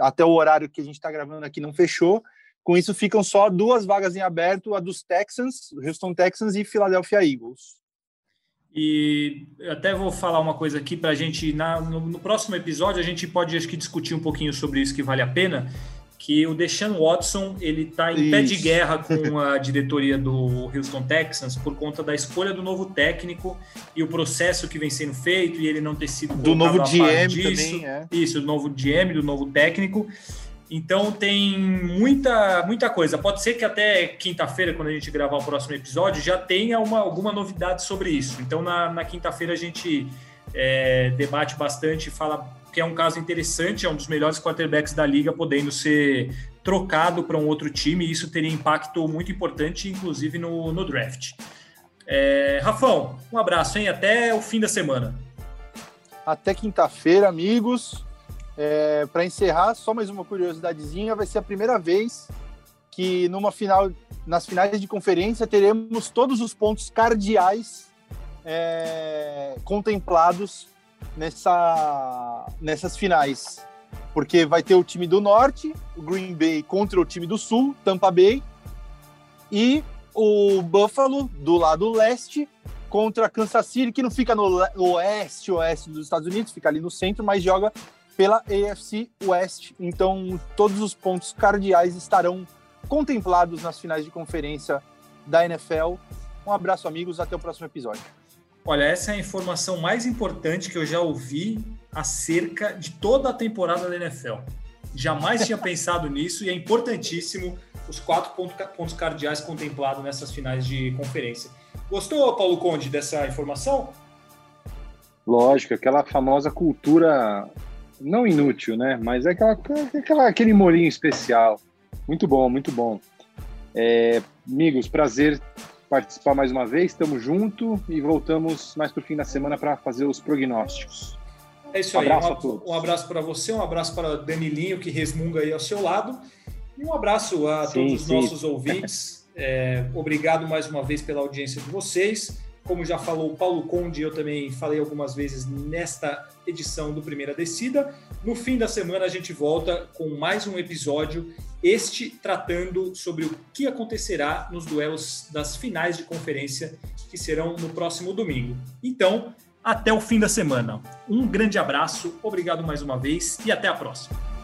Até o horário que a gente está gravando aqui não fechou. Com isso, ficam só duas vagas em aberto: a dos Texans, Houston Texans e Philadelphia Eagles. E até vou falar uma coisa aqui para a gente, na, no, no, próximo episódio, a gente pode acho que discutir um pouquinho sobre isso que vale a pena, que o Deshaun Watson ele está em isso. pé de guerra com a diretoria do Houston Texans por conta da escolha do novo técnico e o processo que vem sendo feito e ele não ter sido do novo GM disso. também, é. Isso, do novo GM, do novo técnico. Então tem muita, muita coisa. Pode ser que até quinta-feira, quando a gente gravar o próximo episódio, já tenha uma, alguma novidade sobre isso. Então na, na quinta-feira a gente é, debate bastante, fala que é um caso interessante, é um dos melhores quarterbacks da liga, podendo ser trocado para um outro time, e isso teria impacto muito importante, inclusive no, no draft. É, Rafão, um abraço, hein? Até o fim da semana. Até quinta-feira, amigos. É, para encerrar, só mais uma curiosidadezinha, vai ser a primeira vez que numa final, nas finais de conferência teremos todos os pontos cardeais é, contemplados nessa, nessas finais, porque vai ter o time do norte, o Green Bay contra o time do sul, Tampa Bay, e o Buffalo do lado leste contra Kansas City, que não fica no oeste, oeste dos Estados Unidos, fica ali no centro, mas joga pela AFC West. Então, todos os pontos cardeais estarão contemplados nas finais de conferência da NFL. Um abraço, amigos. Até o próximo episódio. Olha, essa é a informação mais importante que eu já ouvi acerca de toda a temporada da NFL. Jamais tinha pensado nisso e é importantíssimo os quatro pontos cardeais contemplados nessas finais de conferência. Gostou, Paulo Conde, dessa informação? Lógico, aquela famosa cultura não inútil, né? Mas é aquela, aquela, aquele molinho especial. Muito bom, muito bom. É, amigos, prazer participar mais uma vez. Estamos junto e voltamos mais para o fim da semana para fazer os prognósticos. É isso um aí. Abraço um, um abraço para você, um abraço para Danilinho, que resmunga aí ao seu lado. E um abraço a sim, todos os nossos ouvintes. É, obrigado mais uma vez pela audiência de vocês. Como já falou o Paulo Conde, eu também falei algumas vezes nesta edição do Primeira Descida. No fim da semana a gente volta com mais um episódio, este tratando sobre o que acontecerá nos duelos das finais de conferência que serão no próximo domingo. Então, até o fim da semana. Um grande abraço, obrigado mais uma vez e até a próxima.